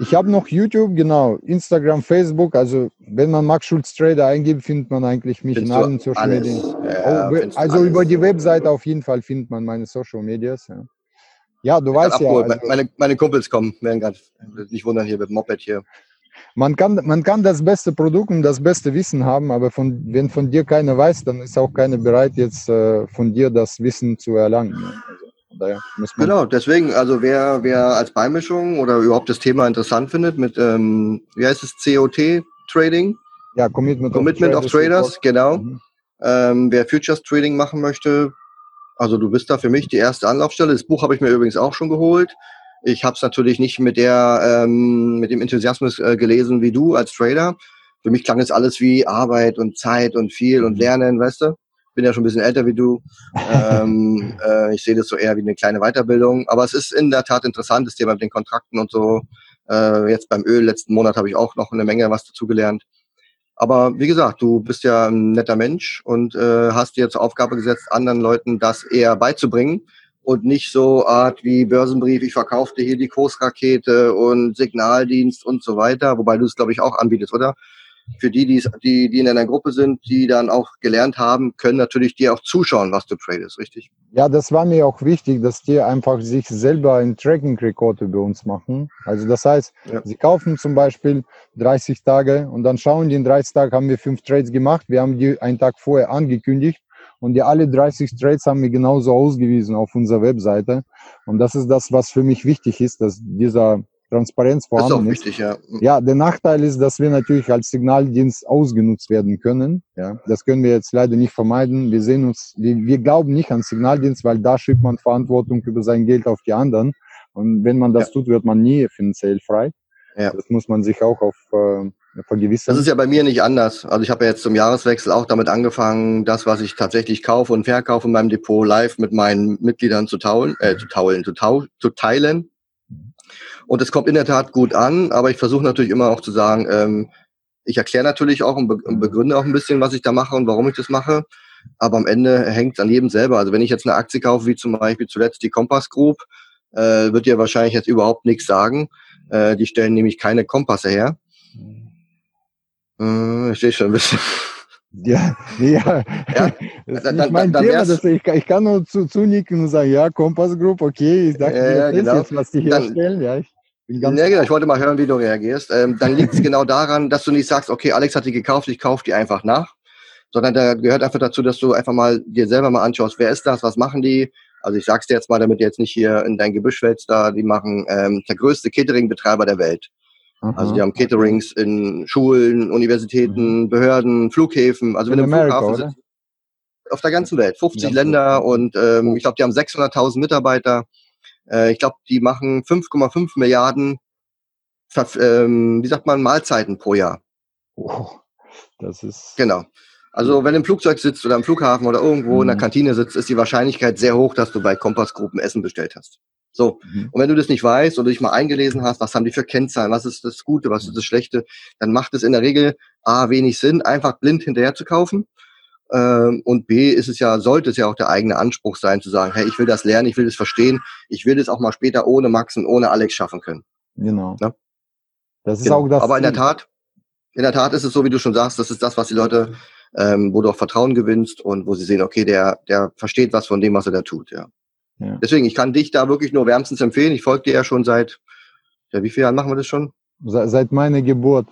Ich habe noch YouTube, genau. Instagram, Facebook. Also, wenn man Max Schulz Trader eingibt, findet man eigentlich mich findest in allen Social Medien. Ja, oh, also, über die Webseite auf jeden Fall findet man meine Social Medias. Ja, ja du weißt ja. Also, meine, meine Kumpels kommen, werden gerade nicht wundern hier mit dem Moped hier. Man kann, man kann das beste Produkt und das beste Wissen haben, aber von, wenn von dir keiner weiß, dann ist auch keiner bereit, jetzt äh, von dir das Wissen zu erlangen. Also, genau, deswegen, also wer, wer als Beimischung oder überhaupt das Thema interessant findet mit, ähm, wie heißt es, COT Trading? Ja, Commitment, Commitment of, Traders, of Traders genau. Mhm. Ähm, wer Futures Trading machen möchte, also du bist da für mich die erste Anlaufstelle. Das Buch habe ich mir übrigens auch schon geholt. Ich habe es natürlich nicht mit der ähm, mit dem Enthusiasmus äh, gelesen wie du als Trader. Für mich klang es alles wie Arbeit und Zeit und viel und mhm. Lernen, weißt du? Bin ja schon ein bisschen älter wie du. ähm, *laughs* äh, ich sehe das so eher wie eine kleine Weiterbildung. Aber es ist in der Tat interessant, das Thema mit den Kontrakten und so. Äh, jetzt beim Öl letzten Monat habe ich auch noch eine Menge was dazu gelernt. Aber wie gesagt, du bist ja ein netter Mensch und äh, hast dir zur Aufgabe gesetzt, anderen Leuten das eher beizubringen und nicht so Art wie Börsenbrief, ich verkaufte hier die Kursrakete und Signaldienst und so weiter, wobei du es, glaube ich, auch anbietest, oder? Für die, die, die in einer Gruppe sind, die dann auch gelernt haben, können natürlich dir auch zuschauen, was du tradest, richtig? Ja, das war mir auch wichtig, dass die einfach sich selber ein Tracking-Record über uns machen. Also das heißt, ja. sie kaufen zum Beispiel 30 Tage und dann schauen die in 30 Tagen haben wir fünf Trades gemacht. Wir haben die einen Tag vorher angekündigt und die alle 30 Trades haben wir genauso ausgewiesen auf unserer Webseite. Und das ist das, was für mich wichtig ist, dass dieser Transparenz vorhanden ist. Auch wichtig, ja. ja, der Nachteil ist, dass wir natürlich als Signaldienst ausgenutzt werden können. Ja, das können wir jetzt leider nicht vermeiden. Wir sehen uns, wir, wir glauben nicht an Signaldienst, weil da schiebt man Verantwortung über sein Geld auf die anderen. Und wenn man das ja. tut, wird man nie finanziell frei. Ja. Das muss man sich auch auf äh, vergewissern. Das ist ja bei mir nicht anders. Also ich habe ja jetzt zum Jahreswechsel auch damit angefangen, das, was ich tatsächlich kaufe und verkaufe in meinem Depot live mit meinen Mitgliedern zu taulen, äh, zu taulen, zu, tau zu teilen. Und es kommt in der Tat gut an, aber ich versuche natürlich immer auch zu sagen, ähm, ich erkläre natürlich auch und, be und begründe auch ein bisschen, was ich da mache und warum ich das mache. Aber am Ende hängt es an jedem selber. Also wenn ich jetzt eine Aktie kaufe, wie zum Beispiel zuletzt die Kompass Group, äh, wird dir wahrscheinlich jetzt überhaupt nichts sagen. Äh, die stellen nämlich keine Kompasse her. Äh, ich sehe schon ein bisschen. Ja, ja. ja *laughs* das ist nicht mein dann, Thema. Das, ich, ich, kann nur zu, zunicken und sagen, ja, Kompass Group, okay, ich dachte, äh, ja, genau. jetzt, was die herstellen. Dann, ja, ich ja, genau. Ich wollte mal hören, wie du reagierst. Ähm, dann liegt es *laughs* genau daran, dass du nicht sagst, okay, Alex hat die gekauft, ich kaufe die einfach nach, sondern da gehört einfach dazu, dass du einfach mal dir selber mal anschaust, wer ist das, was machen die? Also ich sag's dir jetzt mal, damit du jetzt nicht hier in dein Gebüsch fällst, da die machen ähm, der größte Catering-Betreiber der Welt. Also die haben Caterings in Schulen, Universitäten, mhm. Behörden, Flughäfen. Also in wenn du im Flughafen sitzt, auf der ganzen Welt, 50 Länder und ähm, ich glaube, die haben 600.000 Mitarbeiter. Äh, ich glaube, die machen 5,5 Milliarden, ähm, wie sagt man, Mahlzeiten pro Jahr. Oh, das ist. Genau. Also wenn du im Flugzeug sitzt oder im Flughafen oder irgendwo mhm. in der mhm. Kantine sitzt, ist die Wahrscheinlichkeit sehr hoch, dass du bei Kompassgruppen Essen bestellt hast. So. Mhm. Und wenn du das nicht weißt oder dich mal eingelesen hast, was haben die für Kennzahlen, was ist das Gute, was ist das Schlechte, dann macht es in der Regel A, wenig Sinn, einfach blind hinterher zu kaufen. Ähm, und B ist es ja, sollte es ja auch der eigene Anspruch sein, zu sagen, hey, ich will das lernen, ich will das verstehen, ich will das auch mal später ohne Max und ohne Alex schaffen können. Genau. Ja? Das ist genau. auch das. Aber in der Tat, in der Tat ist es so, wie du schon sagst, das ist das, was die Leute, ähm, wo du auch Vertrauen gewinnst und wo sie sehen, okay, der, der versteht was von dem, was er da tut, ja. ja. Deswegen, ich kann dich da wirklich nur wärmstens empfehlen. Ich folge dir ja schon seit, ja, wie viele Jahren machen wir das schon? Seit meiner Geburt.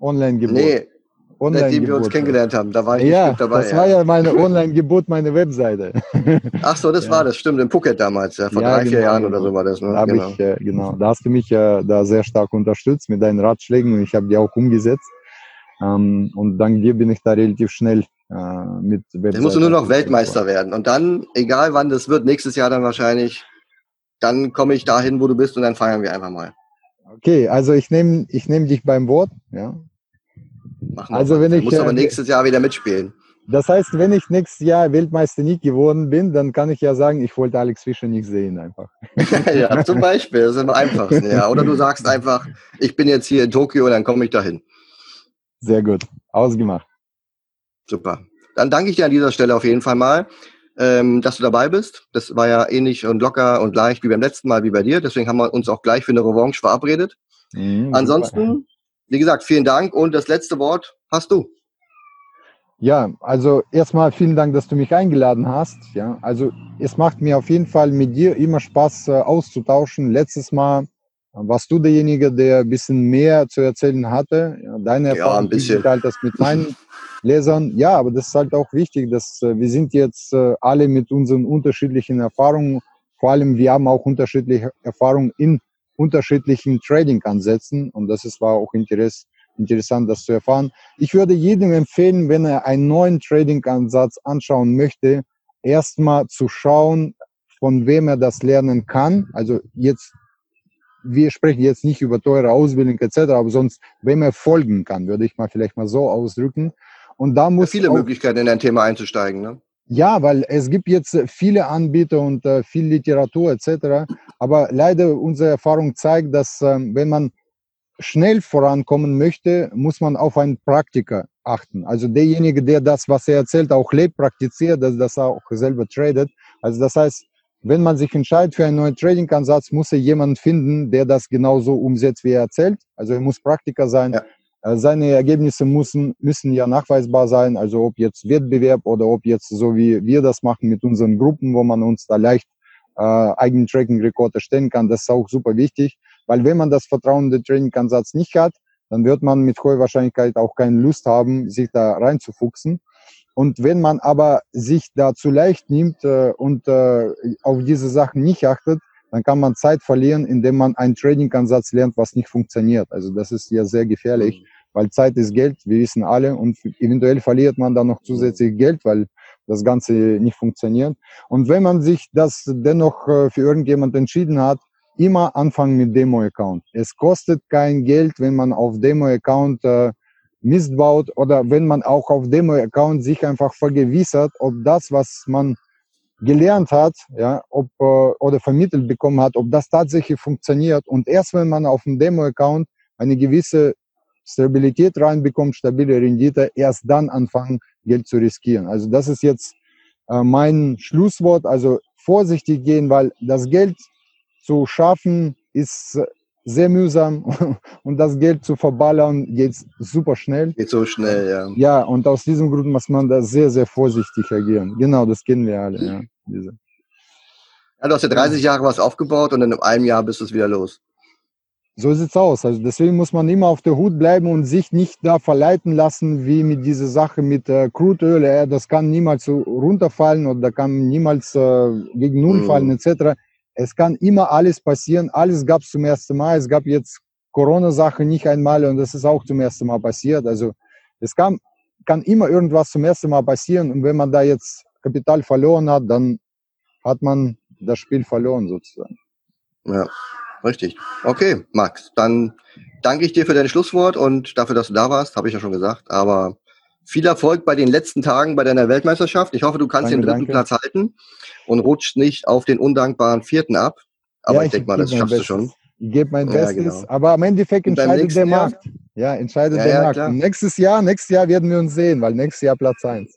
Online-Geburt. Nee, Seitdem wir uns kennengelernt haben, da war ich ja, nicht dabei. Das ja. war ja meine Online-Geburt, meine Webseite. *laughs* Ach so, das ja. war das, stimmt, in Phuket damals, ja, vor ja, drei, genau, vier Jahren oder so war das. Ne? Da, genau. Ich, äh, genau. da hast du mich äh, da sehr stark unterstützt mit deinen Ratschlägen und ich habe die auch umgesetzt. Ähm, und dank dir bin ich da relativ schnell äh, mit Webseite. Dann musst du nur noch Weltmeister werden. Und dann, egal wann das wird, nächstes Jahr dann wahrscheinlich, dann komme ich dahin, wo du bist und dann feiern wir einfach mal. Okay, also ich nehme ich nehm dich beim Wort. Ja, Machen also wenn ich, muss aber äh, nächstes Jahr wieder mitspielen. Das heißt, wenn ich nächstes Jahr Weltmeister nicht geworden bin, dann kann ich ja sagen, ich wollte Alex Fischer nicht sehen einfach. *laughs* ja, zum Beispiel, das ist am *laughs* einfachsten. Ja. Oder du sagst einfach, ich bin jetzt hier in Tokio, dann komme ich dahin. Sehr gut, ausgemacht. Super. Dann danke ich dir an dieser Stelle auf jeden Fall mal, ähm, dass du dabei bist. Das war ja ähnlich und locker und leicht wie beim letzten Mal wie bei dir. Deswegen haben wir uns auch gleich für eine Revanche verabredet. Mhm, Ansonsten wie gesagt, vielen Dank und das letzte Wort hast du. Ja, also erstmal vielen Dank, dass du mich eingeladen hast. Ja, also es macht mir auf jeden Fall mit dir immer Spaß äh, auszutauschen. Letztes Mal warst du derjenige, der ein bisschen mehr zu erzählen hatte. Deine Erfahrung ja, ein bisschen. halt das mit meinen *laughs* Lesern. Ja, aber das ist halt auch wichtig, dass äh, wir sind jetzt äh, alle mit unseren unterschiedlichen Erfahrungen. Vor allem, wir haben auch unterschiedliche Erfahrungen in unterschiedlichen Trading-Ansätzen und das ist, war auch Interess, interessant, das zu erfahren. Ich würde jedem empfehlen, wenn er einen neuen Trading-Ansatz anschauen möchte, erstmal zu schauen, von wem er das lernen kann. Also jetzt, wir sprechen jetzt nicht über teure Ausbildung etc., aber sonst, wem er folgen kann, würde ich mal vielleicht mal so ausdrücken. Und da muss ja, viele Möglichkeiten in ein Thema einzusteigen. Ne? Ja, weil es gibt jetzt viele Anbieter und äh, viel Literatur etc. Aber leider unsere Erfahrung zeigt, dass äh, wenn man schnell vorankommen möchte, muss man auf einen Praktiker achten. Also derjenige, der das, was er erzählt, auch lebt, praktiziert, dass das auch selber tradet. Also das heißt, wenn man sich entscheidet für einen neuen Trading-Ansatz, muss er jemanden finden, der das genauso umsetzt, wie er erzählt. Also er muss Praktiker sein. Ja. Äh, seine Ergebnisse müssen, müssen ja nachweisbar sein, also ob jetzt Wettbewerb oder ob jetzt so wie wir das machen mit unseren Gruppen, wo man uns da leicht äh, eigenen Tracking-Rekord erstellen kann, das ist auch super wichtig, weil wenn man das Vertrauen in den Training-Ansatz nicht hat, dann wird man mit hoher Wahrscheinlichkeit auch keine Lust haben, sich da reinzufuchsen. Und wenn man aber sich da zu leicht nimmt äh, und äh, auf diese Sachen nicht achtet, dann kann man Zeit verlieren, indem man einen Trading-Ansatz lernt, was nicht funktioniert. Also das ist ja sehr gefährlich, mhm. weil Zeit ist Geld, wir wissen alle, und eventuell verliert man dann noch zusätzlich Geld, weil das Ganze nicht funktioniert. Und wenn man sich das dennoch äh, für irgendjemand entschieden hat, immer anfangen mit Demo-Account. Es kostet kein Geld, wenn man auf Demo-Account äh, Mist baut oder wenn man auch auf Demo-Account sich einfach vergewissert, ob das, was man gelernt hat, ja, ob äh, oder vermittelt bekommen hat, ob das tatsächlich funktioniert. Und erst wenn man auf dem Demo-Account eine gewisse Stabilität reinbekommt, stabile Rendite, erst dann anfangen, Geld zu riskieren. Also das ist jetzt äh, mein Schlusswort. Also vorsichtig gehen, weil das Geld zu schaffen ist sehr mühsam *laughs* und das Geld zu verballern geht super schnell. Geht so schnell, ja. Ja, und aus diesem Grund muss man da sehr, sehr vorsichtig agieren. Genau, das kennen wir alle, ja. Diese. Ja, du hast ja 30 Jahre was aufgebaut und dann in einem Jahr bist du es wieder los. So sieht's aus. Also deswegen muss man immer auf der Hut bleiben und sich nicht da verleiten lassen, wie mit dieser Sache mit äh, Crudeöl. Ja, das kann niemals runterfallen oder kann niemals äh, gegen Null mhm. fallen etc. Es kann immer alles passieren. Alles gab es zum ersten Mal. Es gab jetzt Corona-Sache nicht einmal und das ist auch zum ersten Mal passiert. Also es kann, kann immer irgendwas zum ersten Mal passieren und wenn man da jetzt Kapital verloren hat, dann hat man das Spiel verloren sozusagen. Ja, richtig. Okay, Max, dann danke ich dir für dein Schlusswort und dafür, dass du da warst, habe ich ja schon gesagt. Aber viel Erfolg bei den letzten Tagen bei deiner Weltmeisterschaft. Ich hoffe, du kannst danke, den dritten danke. Platz halten und rutscht nicht auf den undankbaren vierten ab. Aber ja, ich, denke mal, das schaffst Bestes. du schon. Ich gebe mein ja, Bestes, genau. aber im Endeffekt entscheidet der Jahr? Markt. Ja, entscheidet ja, der Markt. Und nächstes Jahr, nächstes Jahr werden wir uns sehen, weil nächstes Jahr Platz 1.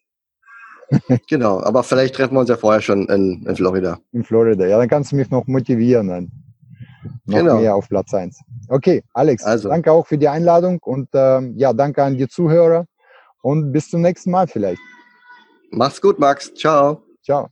*laughs* genau, aber vielleicht treffen wir uns ja vorher schon in, in Florida. In Florida, ja, dann kannst du mich noch motivieren, dann noch genau. mehr auf Platz 1. Okay, Alex, also. danke auch für die Einladung und ähm, ja, danke an die Zuhörer und bis zum nächsten Mal vielleicht. Mach's gut, Max. Ciao. Ciao.